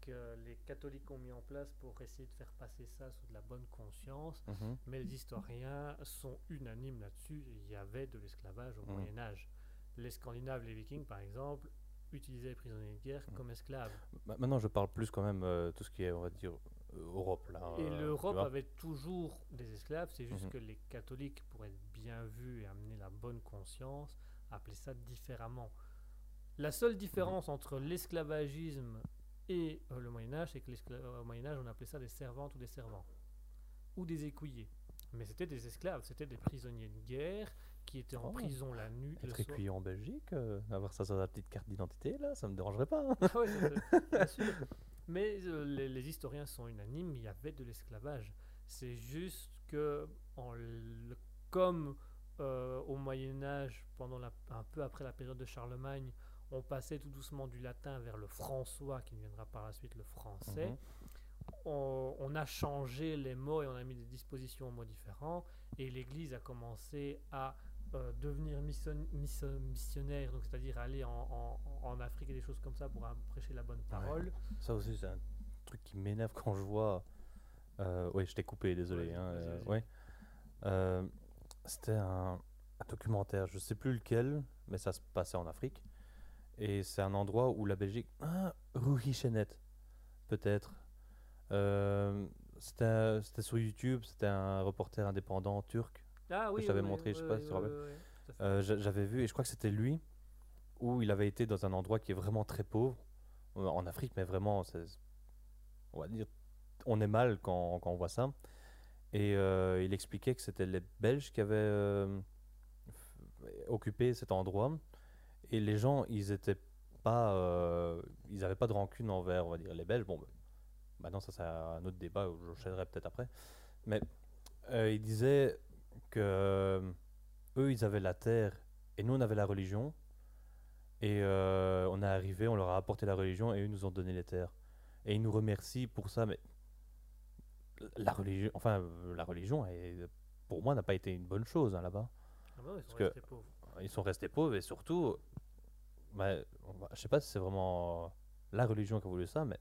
que les catholiques ont mis en place pour essayer de faire passer ça sous de la bonne conscience. Mhm. Mais les historiens sont unanimes là-dessus. Il y avait de l'esclavage au Mhm. Moyen Âge. Les Scandinaves, les Vikings, par exemple, utilisaient les prisonniers de guerre Mhm. comme esclaves. Ma- Maintenant, je parle plus quand même euh, tout ce qui est, on va dire, Europe là. Et euh, tu l'Europe avait toujours des esclaves. C'est juste Mhm. que les catholiques, pour être bien vus et amener la bonne conscience, appelaient ça différemment. La seule différence entre l'esclavagisme et euh, le Moyen Âge, c'est que au Moyen Âge, on appelait ça des servantes ou des servants, ou des écuyers. Mais c'était des esclaves, c'était des prisonniers de guerre qui étaient en Oh. prison la nuit. Être écuyer en Belgique, euh, avoir ça sur la petite carte d'identité, là, ça me dérangerait pas. hein. Ah ouais, (laughs) bien sûr. Mais euh, les, les historiens sont unanimes, il y avait de l'esclavage. C'est juste que, en comme euh, au Moyen Âge, pendant la- un peu après la période de Charlemagne, on passait tout doucement du latin vers le françois, qui deviendra par la suite le français. Mhm. On, on a changé les mots et on a mis des dispositions aux mots différents. Et l'Église a commencé à euh, devenir mission- mission- missionnaire, donc c'est-à-dire aller en, en- en Afrique et des choses comme ça pour prêcher la bonne parole. Ça aussi, c'est un truc qui m'énerve quand je vois. Euh, oui, je t'ai coupé, désolé. Vas-y, hein, euh, ouais. Euh, C'était un, un documentaire, je sais plus lequel, mais ça se passait en Afrique. Et c'est un endroit où la Belgique. Ah, peut-être. C'était c'était sur YouTube, c'était un reporter indépendant turc. Ah oui, je t'avais oui, montré, je sais pas si tu te rappelles. Euh, j'a- J'avais vu, et je crois que c'était lui, où il avait été dans un endroit qui est vraiment très pauvre, euh, en Afrique, mais vraiment, on va dire on est mal quand, quand on voit ça. Et euh, il expliquait que c'était les Belges qui avaient euh, occupé cet endroit. Et les gens, ils étaient pas, euh, ils avaient pas de rancune envers, on va dire, les Belges. Bon, bah, maintenant ça c'est un autre débat, où j'enchaînerai peut-être après. Mais il disait que euh, eux, ils avaient la terre et nous, on avait la religion. Et euh, on est arrivé, on leur a apporté la religion et eux nous ont donné les terres. Et ils nous remercient pour ça, mais la religion, enfin, euh, la religion, est- pour moi, n'a pas été une bonne chose hein, là-bas. Ah bah ils sont Parce que- restés pauvres. Ils sont restés pauvres et surtout, bah, va- je sais pas si c'est vraiment la religion qui a voulu ça, mais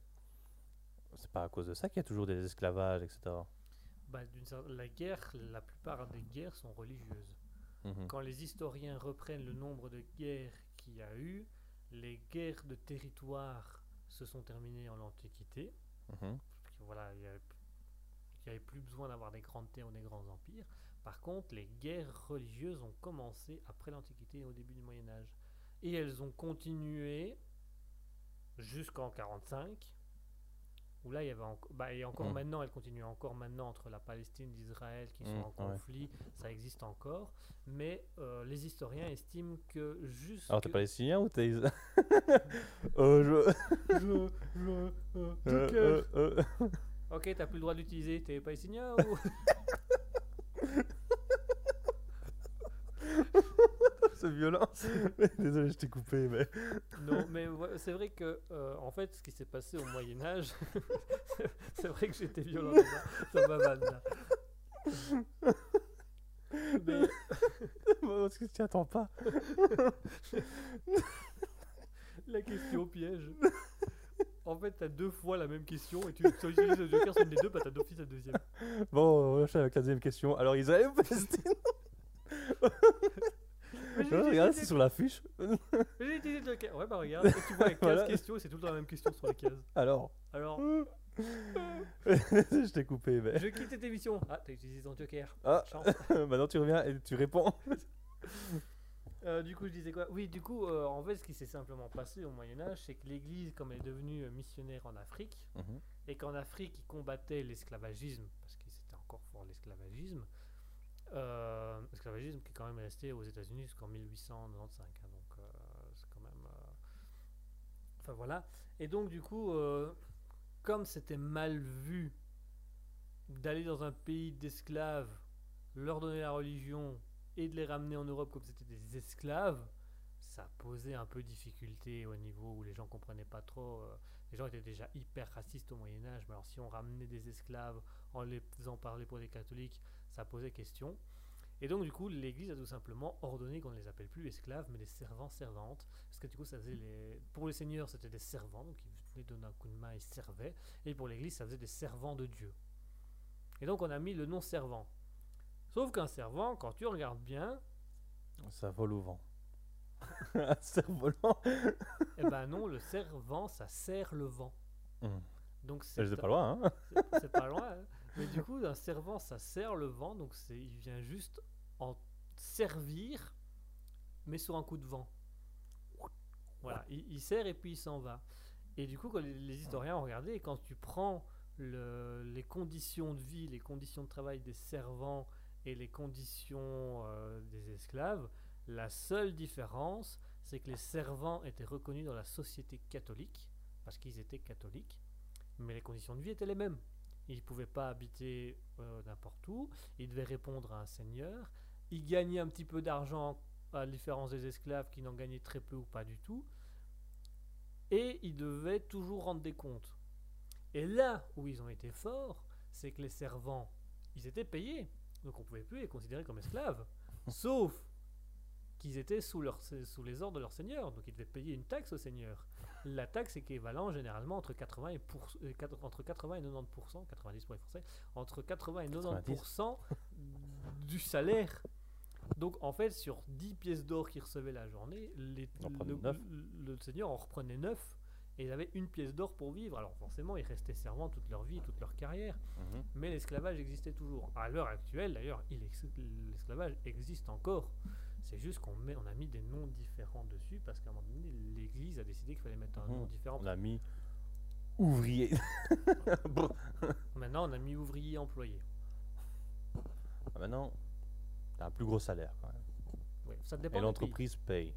c'est pas à cause de ça qu'il y a toujours des esclavages, etc. Bah, la guerre, la plupart des guerres sont religieuses. Mhm. Quand les historiens reprennent le nombre de guerres qu'il y a eu, les guerres de territoire se sont terminées en Antiquité. Mhm. Voilà, il n'y avait plus besoin d'avoir des grandes terres ou des grands empires. Par contre, les guerres religieuses ont commencé après l'Antiquité et au début du Moyen Âge. Et elles ont continué jusqu'en 45, où là, il y avait encore... Bah, et encore Mm. maintenant, elles continuent encore maintenant entre la Palestine et d'Israël qui sont Mm, en ouais. conflit, ça existe encore. Mais euh, les historiens estiment que jusque... Alors, t'es palestinien ou t'es. (laughs) euh, je. Je- je- euh, euh, euh. Ok, t'as plus le droit d'utiliser, t'es palestinien ou... (laughs) violent. (laughs) Désolé, je t'ai coupé, mais. Non, mais ouais, c'est vrai que, euh, en fait, ce qui s'est passé au Moyen Âge, (laughs) c'est vrai que j'étais violent dans ma, dans ma vanne, là. Mais (laughs) Parce que tu attends pas. la question piège. En fait, t'as deux fois la même question et tu tu utilises le joker sur une des deux, bah t'as d'office la deuxième. Bon, on enchaîne avec la deuxième question. Alors, Israël ou Palestine? Regarde, c'est sur l'affiche. (laughs) J'ai utilisé le joker. Ouais, bah regarde, tu vois, il y a 15 Voilà. questions et c'est tout le temps la même question sur les cases. Alors. Alors, (laughs) je t'ai coupé, mais. je quitte cette émission. Ah, t'as utilisé ton joker. Ah, Chance. (laughs) maintenant tu reviens et tu réponds. Euh, du coup, je disais quoi? Oui, du coup, euh, en fait, ce qui s'est simplement passé au Moyen Âge, c'est que l'Église, comme elle est devenue euh, missionnaire en Afrique, et qu'en Afrique, ils combattaient l'esclavagisme, parce qu'ils étaient encore fort l'esclavagisme, euh, l'esclavagisme qui est quand même resté aux États-Unis jusqu'en 1895, hein, donc euh, c'est quand même... euh, Enfin voilà. Et donc, du coup, euh, comme c'était mal vu d'aller dans un pays d'esclaves, leur donner la religion et de les ramener en Europe comme c'était des esclaves, ça posait un peu difficulté au niveau où les gens comprenaient pas trop. les gens étaient déjà hyper racistes au Moyen Âge, mais alors si on ramenait des esclaves en les faisant parler pour des catholiques, ça posait question. Et donc du coup, l'Église a tout simplement ordonné qu'on ne les appelle plus esclaves, mais des servants servantes, parce que du coup, ça faisait les pour les seigneurs, c'était des servants, donc ils venaient donner un coup de main, ils servaient, et pour l'Église, ça faisait des servants de Dieu. Et donc on a mis le nom servant. Sauf qu'un servant, quand tu regardes bien, Ça vole au vent. (laughs) Un cerf-volant. eh ben non, le servant, ça sert le vent. Hum. Donc c'est Je pas loin, hein. c'est- c'est pas loin. hein. Mais du coup, un servant, ça sert le vent, donc il vient juste en servir, mais sur un coup de vent. Voilà, il, sert et puis il s'en va. Et du coup, quand les, historiens ont regardé, quand tu prends le- les conditions de vie, les conditions de travail des servants et les conditions euh, des esclaves, la seule différence, c'est que les servants étaient reconnus dans la société catholique, parce qu'ils étaient catholiques, mais les conditions de vie étaient les mêmes. Ils ne pouvaient pas habiter euh, n'importe où, ils devaient répondre à un seigneur, ils gagnaient un petit peu d'argent à la différence des esclaves qui n'en gagnaient très peu ou pas du tout, et ils devaient toujours rendre des comptes. Et là où ils ont été forts, c'est que les servants, ils étaient payés, donc on pouvait plus les considérer comme esclaves, sauf qu'ils étaient sous, sous les ordres de leur seigneur, donc ils devaient payer une taxe au seigneur. La taxe est équivalent généralement entre 80 et, pour- euh, quatre- entre 80 et 90%, 90 pour les Français, entre 80 et 90% du salaire. Donc en fait, sur 10 pièces d'or qu'ils recevaient la journée, les- le, neuf. le- le seigneur en reprenait 9 et ils avaient une pièce d'or pour vivre. Alors forcément, ils restaient servants toute leur vie, toute leur carrière. Mhm. Mais l'esclavage existait toujours. À l'heure actuelle, d'ailleurs, il l'esclavage existe encore. C'est juste qu'on met, on a mis des noms différents dessus parce qu'à un moment donné, l'Église a décidé qu'il fallait mettre un nom Mhm. différent. On a mis ouvrier. (laughs) Bon. Maintenant, on a mis ouvrier employé. Ah, Maintenant, t'as un plus gros salaire quand même. Oui, ça dépend. Et l'entreprise paye.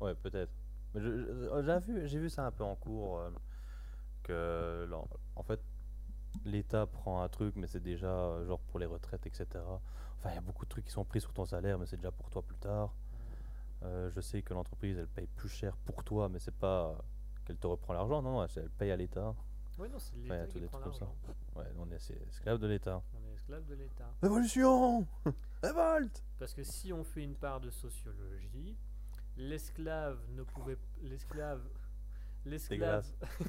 Ouais, peut-être. Mais je- j'ai vu, j'ai vu ça un peu en cours. euh, que, en fait, l'État prend un truc, mais c'est déjà euh, genre pour les retraites, etc. Enfin, il y a beaucoup de trucs qui sont pris sur ton salaire, mais c'est déjà pour toi plus tard. Euh, je sais que l'entreprise, elle paye plus cher pour toi, mais c'est pas qu'elle te reprend l'argent, non, elle paye à l'État. Oui, non, c'est il y l'État a tous qui prend trucs comme ça. l'argent. Ouais, on est c'est esclave de l'État. On est esclave de l'État. Révolution (laughs) Révolte Parce que si on fait une part de sociologie, l'esclave ne pouvait. L'esclave. L'esclave.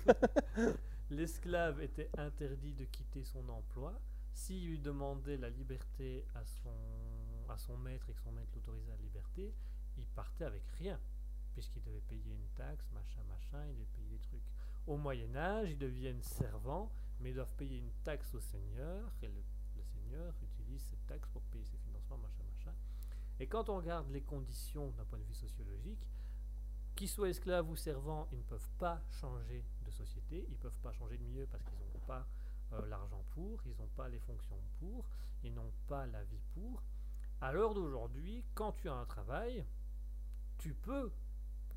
(laughs) L'esclave était interdit de quitter son emploi. S'il lui demandait la liberté à son, à son maître et que son maître l'autorisait à la liberté, il partait avec rien. Puisqu'il devait payer une taxe, machin, machin, il devait payer des trucs. Au Moyen-Âge, ils deviennent servants, mais ils doivent payer une taxe au seigneur, et le, le seigneur utilise cette taxe pour payer ses financements, machin, machin. Et quand on regarde les conditions d'un point de vue sociologique, qu'ils soient esclaves ou servants, ils ne peuvent pas changer de société, ils ne peuvent pas changer de milieu parce qu'ils n'ont pas euh, l'argent pour, ils n'ont pas les fonctions pour, ils n'ont pas la vie pour. À l'heure d'aujourd'hui, quand tu as un travail, tu peux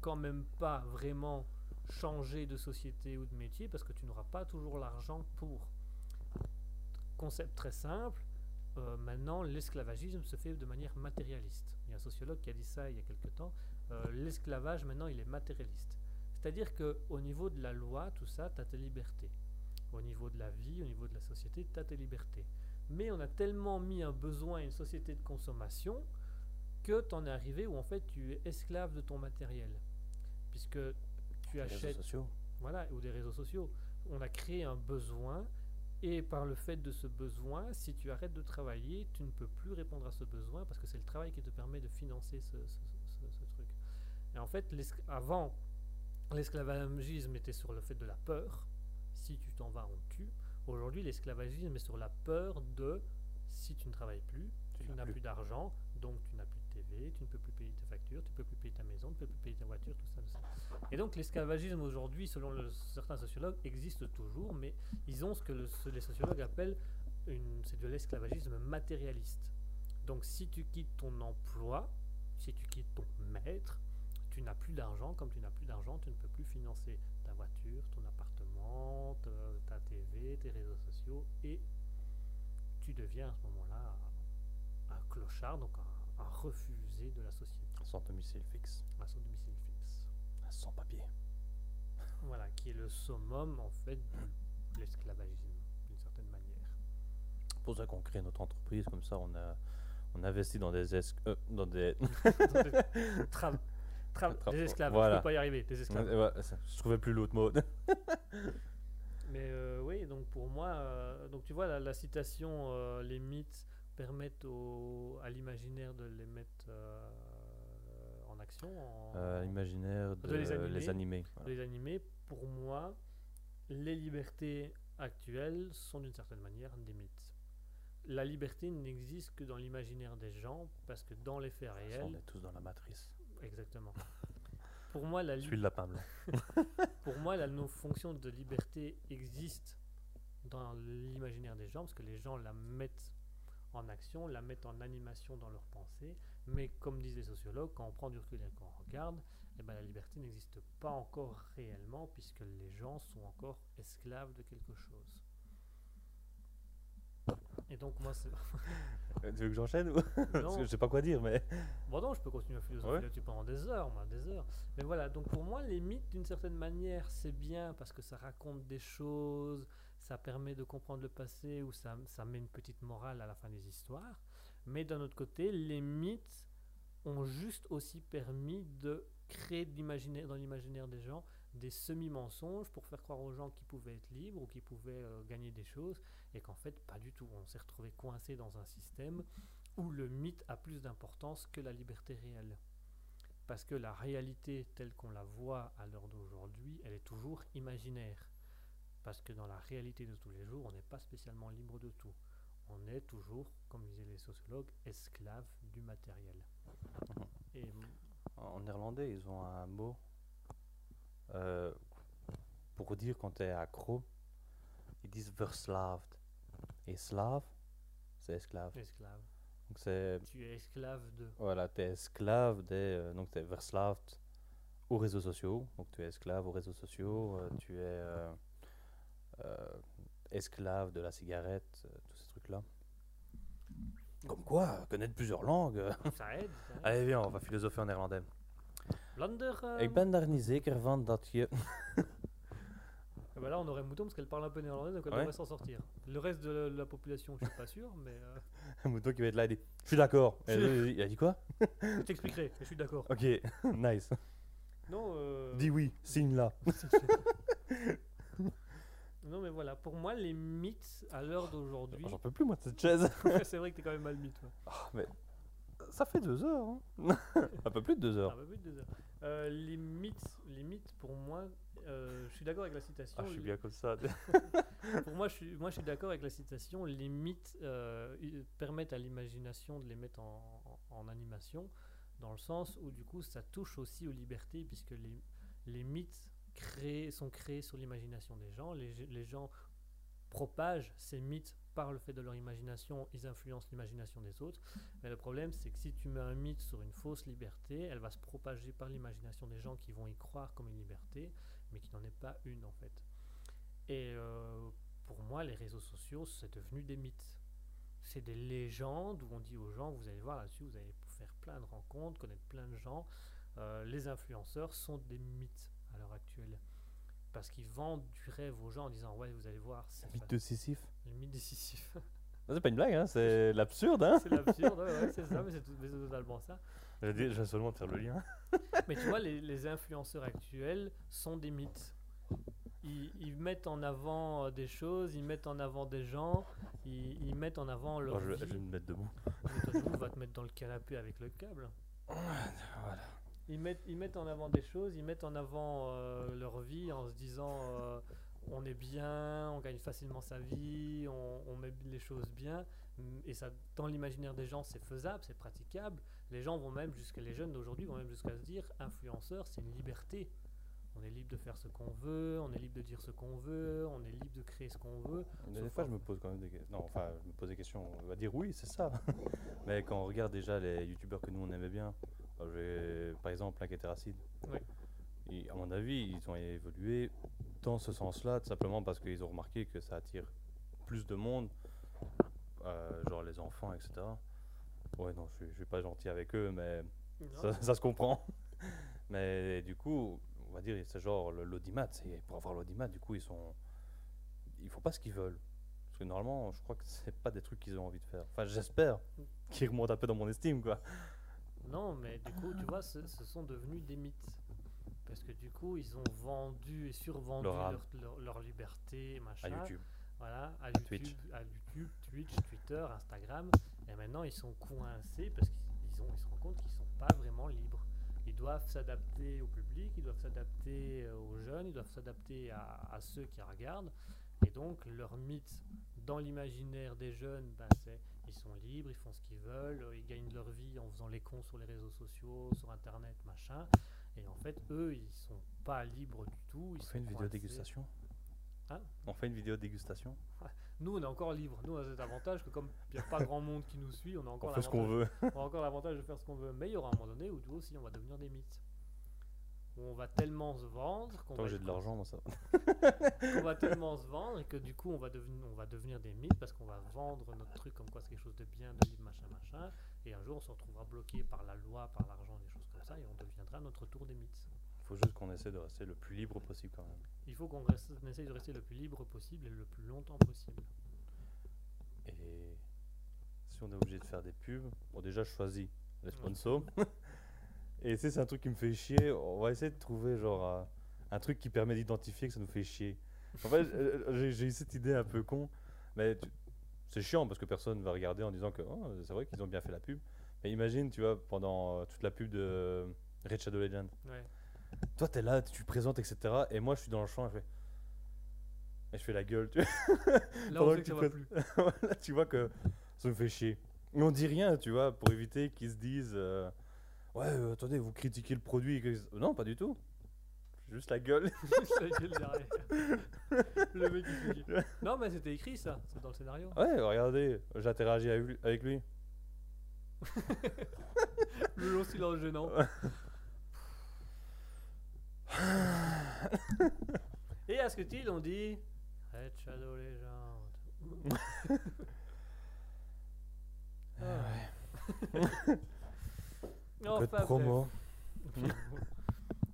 quand même pas vraiment changer de société ou de métier parce que tu n'auras pas toujours l'argent pour. Concept très simple, euh, maintenant l'esclavagisme se fait de manière matérialiste. Il y a un sociologue qui a dit ça il y a quelque temps. euh, l'esclavage maintenant il est matérialiste. C'est-à-dire que au niveau de la loi, tout ça, tu as tes libertés. Au niveau de la vie, au niveau de la société, tu as tes libertés. Mais on a tellement mis un besoin à une société de consommation que tu en es arrivé où en fait tu es esclave de ton matériel. Puisque tu réseaux achètes sociaux. voilà, ou des réseaux sociaux. On a créé un besoin et par le fait de ce besoin, si tu arrêtes de travailler, tu ne peux plus répondre à ce besoin parce que c'est le travail qui te permet de financer ce, ce- ce- ce truc. Et en fait, avant, l'esclavagisme était sur le fait de la peur. Si tu t'en vas, on te tue. Aujourd'hui, l'esclavagisme est sur la peur de si tu ne travailles plus, Tu n'as n'as plus. plus d'argent, donc tu n'as plus de TV, tu ne peux plus payer tes factures, tu ne peux plus payer ta maison, tu ne peux plus payer ta voiture, tout ça, tout ça. Et donc l'esclavagisme aujourd'hui, selon le- certains sociologues, existe toujours, mais ils ont ce que le- ce- les sociologues appellent une- c'est de l'esclavagisme matérialiste. Donc si tu quittes ton emploi, si tu quittes ton maître, tu n'as plus d'argent. Comme tu n'as plus d'argent, tu ne peux plus financer ta voiture, ton appartement, ta, ta TV, tes réseaux sociaux, et tu deviens à ce moment-là un clochard, donc un, un refusé de la société, Sans domicile fixe. à son domicile fixe. Sans papier. Voilà, qui est le summum en fait de l'esclavagisme, d'une certaine manière. Pour ça qu'on crée notre entreprise, comme ça on a on investit dans des esc- euh, dans des (laughs) (laughs) tra- Tra- des esclaves, voilà. je peux pas y arriver, des esclaves. Ouais, ça, je trouvais plus l'autre mot. (laughs) Mais euh, oui, donc pour moi, euh, donc tu vois, la, la citation, euh, les mythes permettent au- à l'imaginaire de les mettre en action, en, imaginaire de, De les animer. les animer. de les animer. Pour moi, les libertés actuelles sont d'une certaine manière des mythes. La liberté n'existe que dans l'imaginaire des gens, parce que dans les faits Ça, On réels, est tous dans la matrice. Exactement. Pour moi, la Je li- suis le lapin blanc. (laughs) Pour moi, la notion de liberté existe dans l'imaginaire des gens, parce que les gens la mettent en action, la mettent en animation dans leurs pensées. Mais comme disent les sociologues, quand on prend du recul et qu'on regarde, eh ben, la liberté n'existe pas encore réellement, puisque les gens sont encore esclaves de quelque chose. Et donc moi, c'est... Euh, tu veux que j'enchaîne ou (laughs) Parce Non. que je sais pas quoi dire, mais. Bon non, je peux continuer à philosopher Ouais. là-dessus pendant des heures, moi, des heures. Mais voilà, donc pour moi, les mythes, d'une certaine manière, c'est bien parce que ça raconte des choses, ça permet de comprendre le passé ou ça, ça met une petite morale à la fin des histoires. Mais d'un autre côté, les mythes ont juste aussi permis de créer de l'imaginaire, dans l'imaginaire des gens des semi-mensonges pour faire croire aux gens qu'ils pouvaient être libres ou qu'ils pouvaient euh, gagner des choses et qu'en fait pas du tout. On s'est retrouvé coincé dans un système où le mythe a plus d'importance que la liberté réelle. Parce que la réalité telle qu'on la voit à l'heure d'aujourd'hui, elle est toujours imaginaire. Parce que dans la réalité de tous les jours, on n'est pas spécialement libre de tout. On est toujours, comme disaient les sociologues, esclave du matériel. En néerlandais, ils ont un mot. Euh, pour dire quand tu es accro, ils disent verslaved. Et slave, c'est esclave. Esclave. Donc c'est Tu es esclave de. voilà, tu es esclave des euh, donc tu es verslaved aux réseaux sociaux. Donc tu es esclave aux réseaux sociaux, euh, tu es esclave de la cigarette, tous ces trucs là. Comme quoi, connaître plusieurs langues. Ça aide. ça aide. (laughs) Allez, viens, on va philosopher en néerlandais. Blunder. euh, Ik ben daar niet zeker van dat je. (laughs) ah bah là, on aurait Mouton parce qu'elle parle un peu néerlandais, donc elle Ouais. devrait s'en sortir. Le reste de la, la population, je suis pas sûr, mais euh, (laughs) mouton qui va être là, il dit Je suis d'accord. Il a dit quoi (laughs) je t'expliquerai. Je suis d'accord. Ok, nice. Non. euh, Dis oui, signe là. non, mais voilà. Pour moi, les mythes à l'heure d'aujourd'hui. J'en peux plus, moi, de cette chaise. c'est vrai que t'es quand même mal mythe. ouais. Ah, mais ça fait deux heures. hein. Un peu plus de deux Un heures. peu plus de deux heures. Euh, les mythes, les mythes pour moi, euh, je suis d'accord avec la citation. Ah, je suis bien comme ça. (laughs) Pour moi, je suis, moi, je suis d'accord avec la citation. Les mythes euh, ils permettent à l'imagination de les mettre en, en- en animation, dans le sens où du coup, ça touche aussi aux libertés, puisque les, les mythes créés, sont créés sur l'imagination des gens. Les, les gens propagent ces mythes par le fait de leur imagination, ils influencent l'imagination des autres. Mais le problème, c'est que si tu mets un mythe sur une fausse liberté, elle va se propager par l'imagination des gens qui vont y croire comme une liberté, mais qui n'en est pas une en fait. Et euh, pour moi, les réseaux sociaux, c'est devenu des mythes. C'est des légendes où on dit aux gens, vous allez voir là-dessus, vous allez faire plein de rencontres, connaître plein de gens. Euh, les influenceurs sont des mythes à l'heure actuelle. Parce qu'ils vendent du rêve aux gens en disant, ouais, vous allez voir, Mythe de Sisyphe. Décisif. (laughs) C'est pas une blague, hein, c'est (laughs) l'absurde. Hein. c'est l'absurde, ouais, c'est ça, mais c'est totalement ça. Je vais seulement faire le lien. (laughs) Mais tu vois, les, les influenceurs actuels sont des mythes. Ils, ils mettent en avant euh, des choses, ils mettent en avant des gens, ils, ils mettent en avant leur Oh, je, vie. je vais me mettre debout. Toi, coup, va te mettre dans le canapé avec le câble. Voilà. Ils mettent, ils mettent en avant des choses, ils mettent en avant euh, leur vie en se disant euh, on est bien, on gagne facilement sa vie, on, on met les choses bien. Et ça, dans l'imaginaire des gens, c'est faisable, c'est praticable. Les gens vont même jusqu'à les jeunes d'aujourd'hui vont même jusqu'à se dire influenceur, c'est une liberté. On est libre de faire ce qu'on veut, on est libre de dire ce qu'on veut, on est libre de créer ce qu'on veut. Des Sauf fois, je me pose quand même des questions. Non, enfin, je me pose des questions. On va dire oui, c'est ça. (laughs) Mais quand on regarde déjà les youtubeurs que nous on aimait bien, vais- par exemple, Plaquette et Racine, Oui. À mon avis, ils ont évolué dans ce sens-là, tout simplement parce qu'ils ont remarqué que ça attire plus de monde, euh, genre les enfants, etc. Ouais, non, je je suis pas gentil avec eux, mais ça, ça se comprend. (laughs) Mais du coup, on va dire, c'est genre l'audimat. c'est- Pour avoir l'audimat, du coup, ils sont. Ils font pas ce qu'ils veulent. Parce que normalement, je crois que c'est pas des trucs qu'ils ont envie de faire. Enfin, j'espère qu'ils remontent un peu dans mon estime, quoi. Non, mais du coup, tu vois, ce, ce sont devenus des mythes. Parce que du coup, ils ont vendu et survendu Leur leur, âme. leur, leur liberté, À machin. YouTube. Voilà, à YouTube, Twitch. à YouTube, Twitch, Twitter, Instagram. Et maintenant, ils sont coincés parce qu'ils ont, ils se rendent compte qu'ils sont pas vraiment libres. Ils doivent s'adapter au public, ils doivent s'adapter euh, aux jeunes, ils doivent s'adapter à, à ceux qui regardent. Et donc, leur mythe dans l'imaginaire des jeunes, ben, c'est ils sont libres, ils font ce qu'ils veulent, ils gagnent leur vie en faisant les cons sur les réseaux sociaux, sur Internet, machin. Et en fait, eux, ils sont pas libres du tout. Ils On fait une vidéo coincés. dégustation Hein? On fait une vidéo dégustation (laughs) Nous, on est encore libre. Nous, on a cet avantage que comme il n'y a pas grand monde qui nous suit, on a encore On fait ce qu'on l'avantage- veut. (laughs) on a encore l'avantage de faire ce qu'on veut. Mais il y aura un moment donné où nous aussi, on va devenir des mythes. Où on va tellement se vendre qu'on va, j'ai de l'argent, moi ça. (laughs) qu'on va tellement se vendre et que du coup, on va, devenir, on va devenir des mythes parce qu'on va vendre notre truc comme quoi c'est quelque chose de bien, de libre, machin, machin. Et un jour, on se retrouvera bloqué par la loi, par l'argent, des choses comme ça, et on deviendra à notre tour des mythes. Faut juste qu'on essaie de rester le plus libre possible quand même. Il faut qu'on essaye de rester le plus libre possible et le plus longtemps possible. Et si on est obligé de faire des pubs, bon déjà je choisis les Ouais. sponsors. (laughs) Et si c'est un truc qui me fait chier, on va essayer de trouver genre un truc qui permet d'identifier que ça nous fait chier. En fait, (laughs) euh, j'ai- eu cette idée un peu con, mais c'est chiant parce que personne va regarder en disant que oh, c'est vrai qu'ils ont bien fait la pub. Mais imagine, tu vois, pendant euh, toute la pub de euh, Red Shadow Legend, Ouais. toi t'es là, tu présentes, etc. Et moi je suis dans le champ et je fais, et je fais la gueule, tu vois. (laughs) Là, on sait que que ça va plus. (laughs) Voilà, tu vois que ça me fait chier. Et on dit rien, tu vois, pour éviter qu'ils se disent euh, Ouais, euh, attendez, vous critiquez le produit. Non, pas du tout. Juste la gueule. (laughs) Sa gueule derrière. Le mec chier. Non mais c'était écrit ça, c'est dans le scénario. Ouais, regardez, j'interagis avec lui. (laughs) Le long silence gênant. (laughs) Et à ce que on dit Red Shadow Legend. (laughs) Ah. Enfin, promo. bref.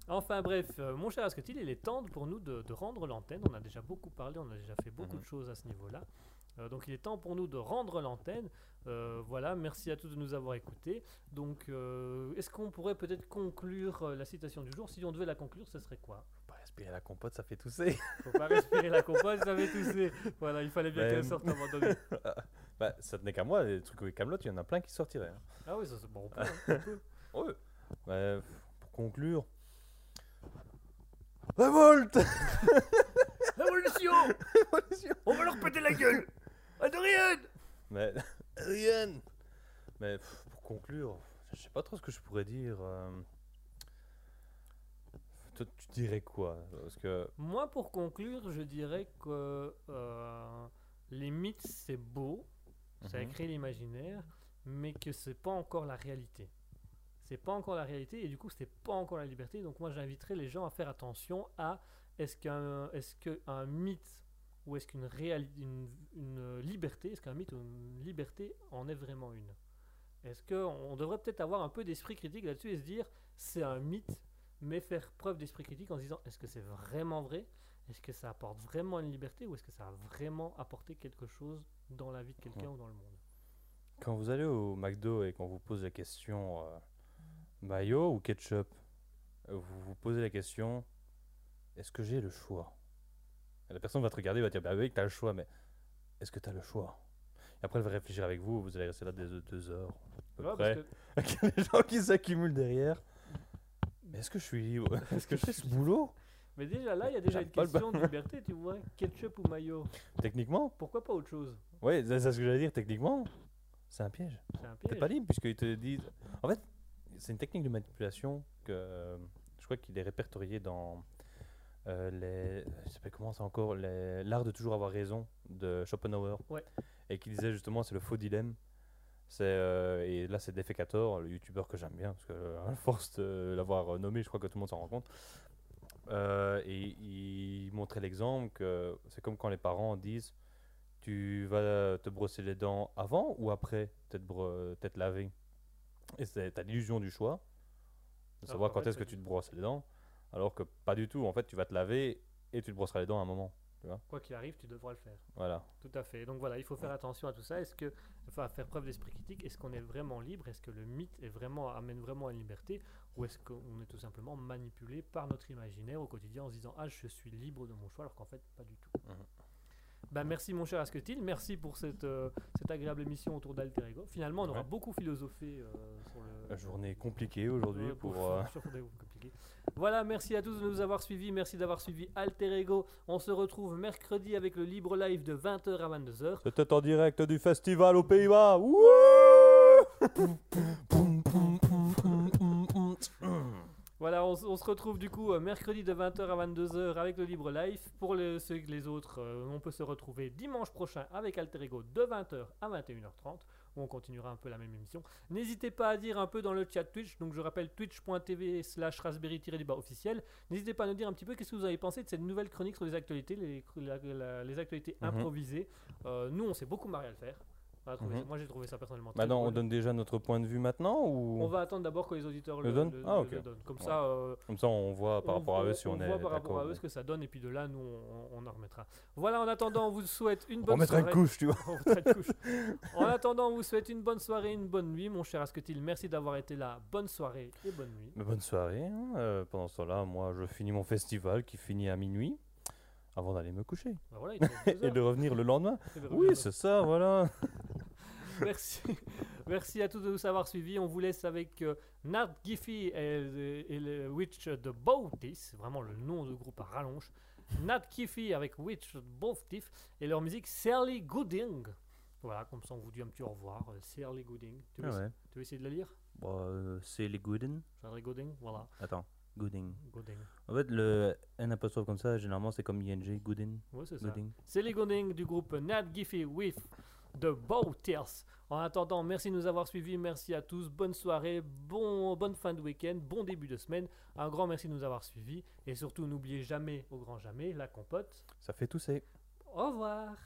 enfin bref, euh, mon cher Asketil, il est temps pour nous de, de rendre l'antenne. On a déjà beaucoup parlé, on a déjà fait beaucoup Mhm. de choses à ce niveau-là. Euh, donc il est temps pour nous de rendre l'antenne. Euh, voilà, merci à tous de nous avoir écoutés. Donc euh, est-ce qu'on pourrait peut-être conclure la citation du jour? Si on devait la conclure, ce serait quoi? Pas respirer la compote, ça fait tousser. Faut pas respirer la compote, ça fait tousser. Voilà, il fallait bien Ben, qu'elle sorte à un moment donné. (laughs) bah, ça tenait qu'à moi, les trucs avec Camelot, il y en a plein qui sortiraient. hein. Ah oui, ça c'est bon. on peut, hein. (laughs) Ouais. Bah, pour conclure. Révolte (laughs) Révolution On va leur péter la gueule Adrien Mais rien. Mais pff, pour conclure, je sais pas trop ce que je pourrais dire. euh. Toi, tu dirais quoi? Parce que Moi, pour conclure, je dirais que euh, les mythes, c'est beau, ça Mhm. crée l'imaginaire, mais que c'est pas encore la réalité. C'est pas encore la réalité et du coup, c'est pas encore la liberté. Donc, moi, j'inviterais les gens à faire attention à est-ce qu'un est-ce qu'un mythe ou est-ce qu'une réalité, une, une liberté, est-ce qu'un mythe ou une liberté en est vraiment une? Est-ce qu'on devrait peut-être avoir un peu d'esprit critique là-dessus et se dire c'est un mythe, mais faire preuve d'esprit critique en se disant est-ce que c'est vraiment vrai? Est-ce que ça apporte vraiment une liberté ou est-ce que ça a vraiment apporté quelque chose dans la vie de quelqu'un ou dans le monde? Quand vous allez au McDo et qu'on vous pose la question euh, mayo ou ketchup, vous vous posez la question est-ce que j'ai le choix? Et La personne va te regarder et va dire bah oui, tu as le choix, mais est-ce que tu as le choix? Et après, elle va réfléchir avec vous, vous allez rester là des deux heures. À peu Ouais, près. parce que- (laughs) Avec les gens qui s'accumulent derrière. Mais est-ce que je suis libre? (laughs) Est-ce que je fais ce boulot? Mais déjà là, il y a déjà J'aime une pas le question de liberté, tu vois. Ketchup ou mayo? Techniquement? Pourquoi pas autre chose? Oui, c'est c'est ce que j'allais dire. Techniquement, c'est un piège. C'est un T'es piège. pas libre puisqu'ils te disent. En fait, c'est une technique de manipulation que euh, je crois qu'il est répertorié dans euh, les. Je sais pas comment c'est encore. L'art de toujours avoir raison de Schopenhauer. Ouais. Et qui disait justement c'est le faux dilemme. C'est euh, et là c'est Defecator, le youtubeur que j'aime bien parce que euh, à force de l'avoir nommé, je crois que tout le monde s'en rend compte. Euh, et il montrait l'exemple que c'est comme quand les parents disent tu vas te brosser les dents avant ou après t'être t'être lavé? Et c'est- t'as l'illusion du choix, de Alors savoir quand est-ce que tu te brosses les dents, alors que pas du tout. En fait, tu vas te laver et tu te brosseras les dents à un moment. Quoi qu'il arrive, tu devras le faire. Voilà. Tout à fait. Donc voilà, il faut faire attention à tout ça. Est-ce que, enfin, faire preuve d'esprit critique, est-ce qu'on est vraiment libre? Est-ce que le mythe est vraiment, amène vraiment à une liberté? Ou est-ce qu'on est tout simplement manipulé par notre imaginaire au quotidien en se disant Ah, je suis libre de mon choix, alors qu'en fait, pas du tout. Mhm. Ben, merci mon cher Asketil, merci pour cette, euh, cette agréable émission autour d'Alter Ego. Finalement, on aura Ouais. beaucoup philosophé euh, sur le. La journée compliquée aujourd'hui pour. (laughs) pour- Voilà, merci à tous de nous avoir suivis, merci d'avoir suivi Alter Ego. On se retrouve mercredi avec le libre live de 20h à 22h. C'était en direct du festival aux Pays-Bas. Voilà, on, se retrouve du coup euh, mercredi de 20h à 22h avec le Libre Live. Pour le- ceux, les autres, euh, on peut se retrouver dimanche prochain avec Alter Ego de 20h à 21h30 où on continuera un peu la même émission. N'hésitez pas à dire un peu dans le chat Twitch, donc je rappelle twitch.tv slash raspberry-du-bas officiel. N'hésitez pas à nous dire un petit peu qu'est-ce que vous avez pensé de cette nouvelle chronique sur les actualités, les, la- la- les actualités Mhm. improvisées. Euh, nous, on s'est beaucoup marré à le faire. On Mhm. ça- Moi, j'ai trouvé ça personnellement très Maintenant, on drôle. donne déjà notre point de vue maintenant ou On va attendre d'abord que les auditeurs le, Le donnent le- Ah, le donnent. Comme Ouais. ça, euh, comme ça on voit par on rapport à eux si on, est voit par rapport d'accord. à eux ce que ça donne et puis de là nous on, on en remettra. Voilà en attendant on vous souhaite une On bonne mettra une soirée. couche, tu vois. (laughs) On une couche. en attendant on vous souhaite une bonne soirée, une bonne nuit mon cher Asketil. Merci d'avoir été là. Bonne soirée et bonne nuit. Mais bonne soirée. hein. Euh, pendant ce temps-là, moi, je finis mon festival qui finit à minuit avant d'aller me coucher Bah voilà, il (laughs) et de revenir le lendemain. Oui, c'est ça, voilà. (laughs) Merci. Merci à tous de nous avoir suivis. On vous laisse avec euh, Nat Giffy et, et le Witch de Bautis, vraiment le nom de groupe à rallonge. Nat Giffy avec Witch de Bautis et leur musique Sally Gooding. Voilà, comme ça on vous dit un petit au revoir. euh, Sally Gooding. Tu veux, Ah ouais. tu veux essayer de la lire? Bon, euh, c'est les Gooden. Sally Gooding, voilà. Attends. Gooding. Gooding. En fait, le N apostrophe comme ça, généralement, c'est comme ING, Gooding. C'est ça. Les Gooding du groupe Nat Giffey With de Bow Tears. En attendant, merci de nous avoir suivis, merci à tous, bonne soirée, bonne fin de week-end, bon début de semaine, un grand merci de nous avoir suivis, et surtout n'oubliez jamais, au grand jamais, la compote. Ça fait tousser. Au revoir.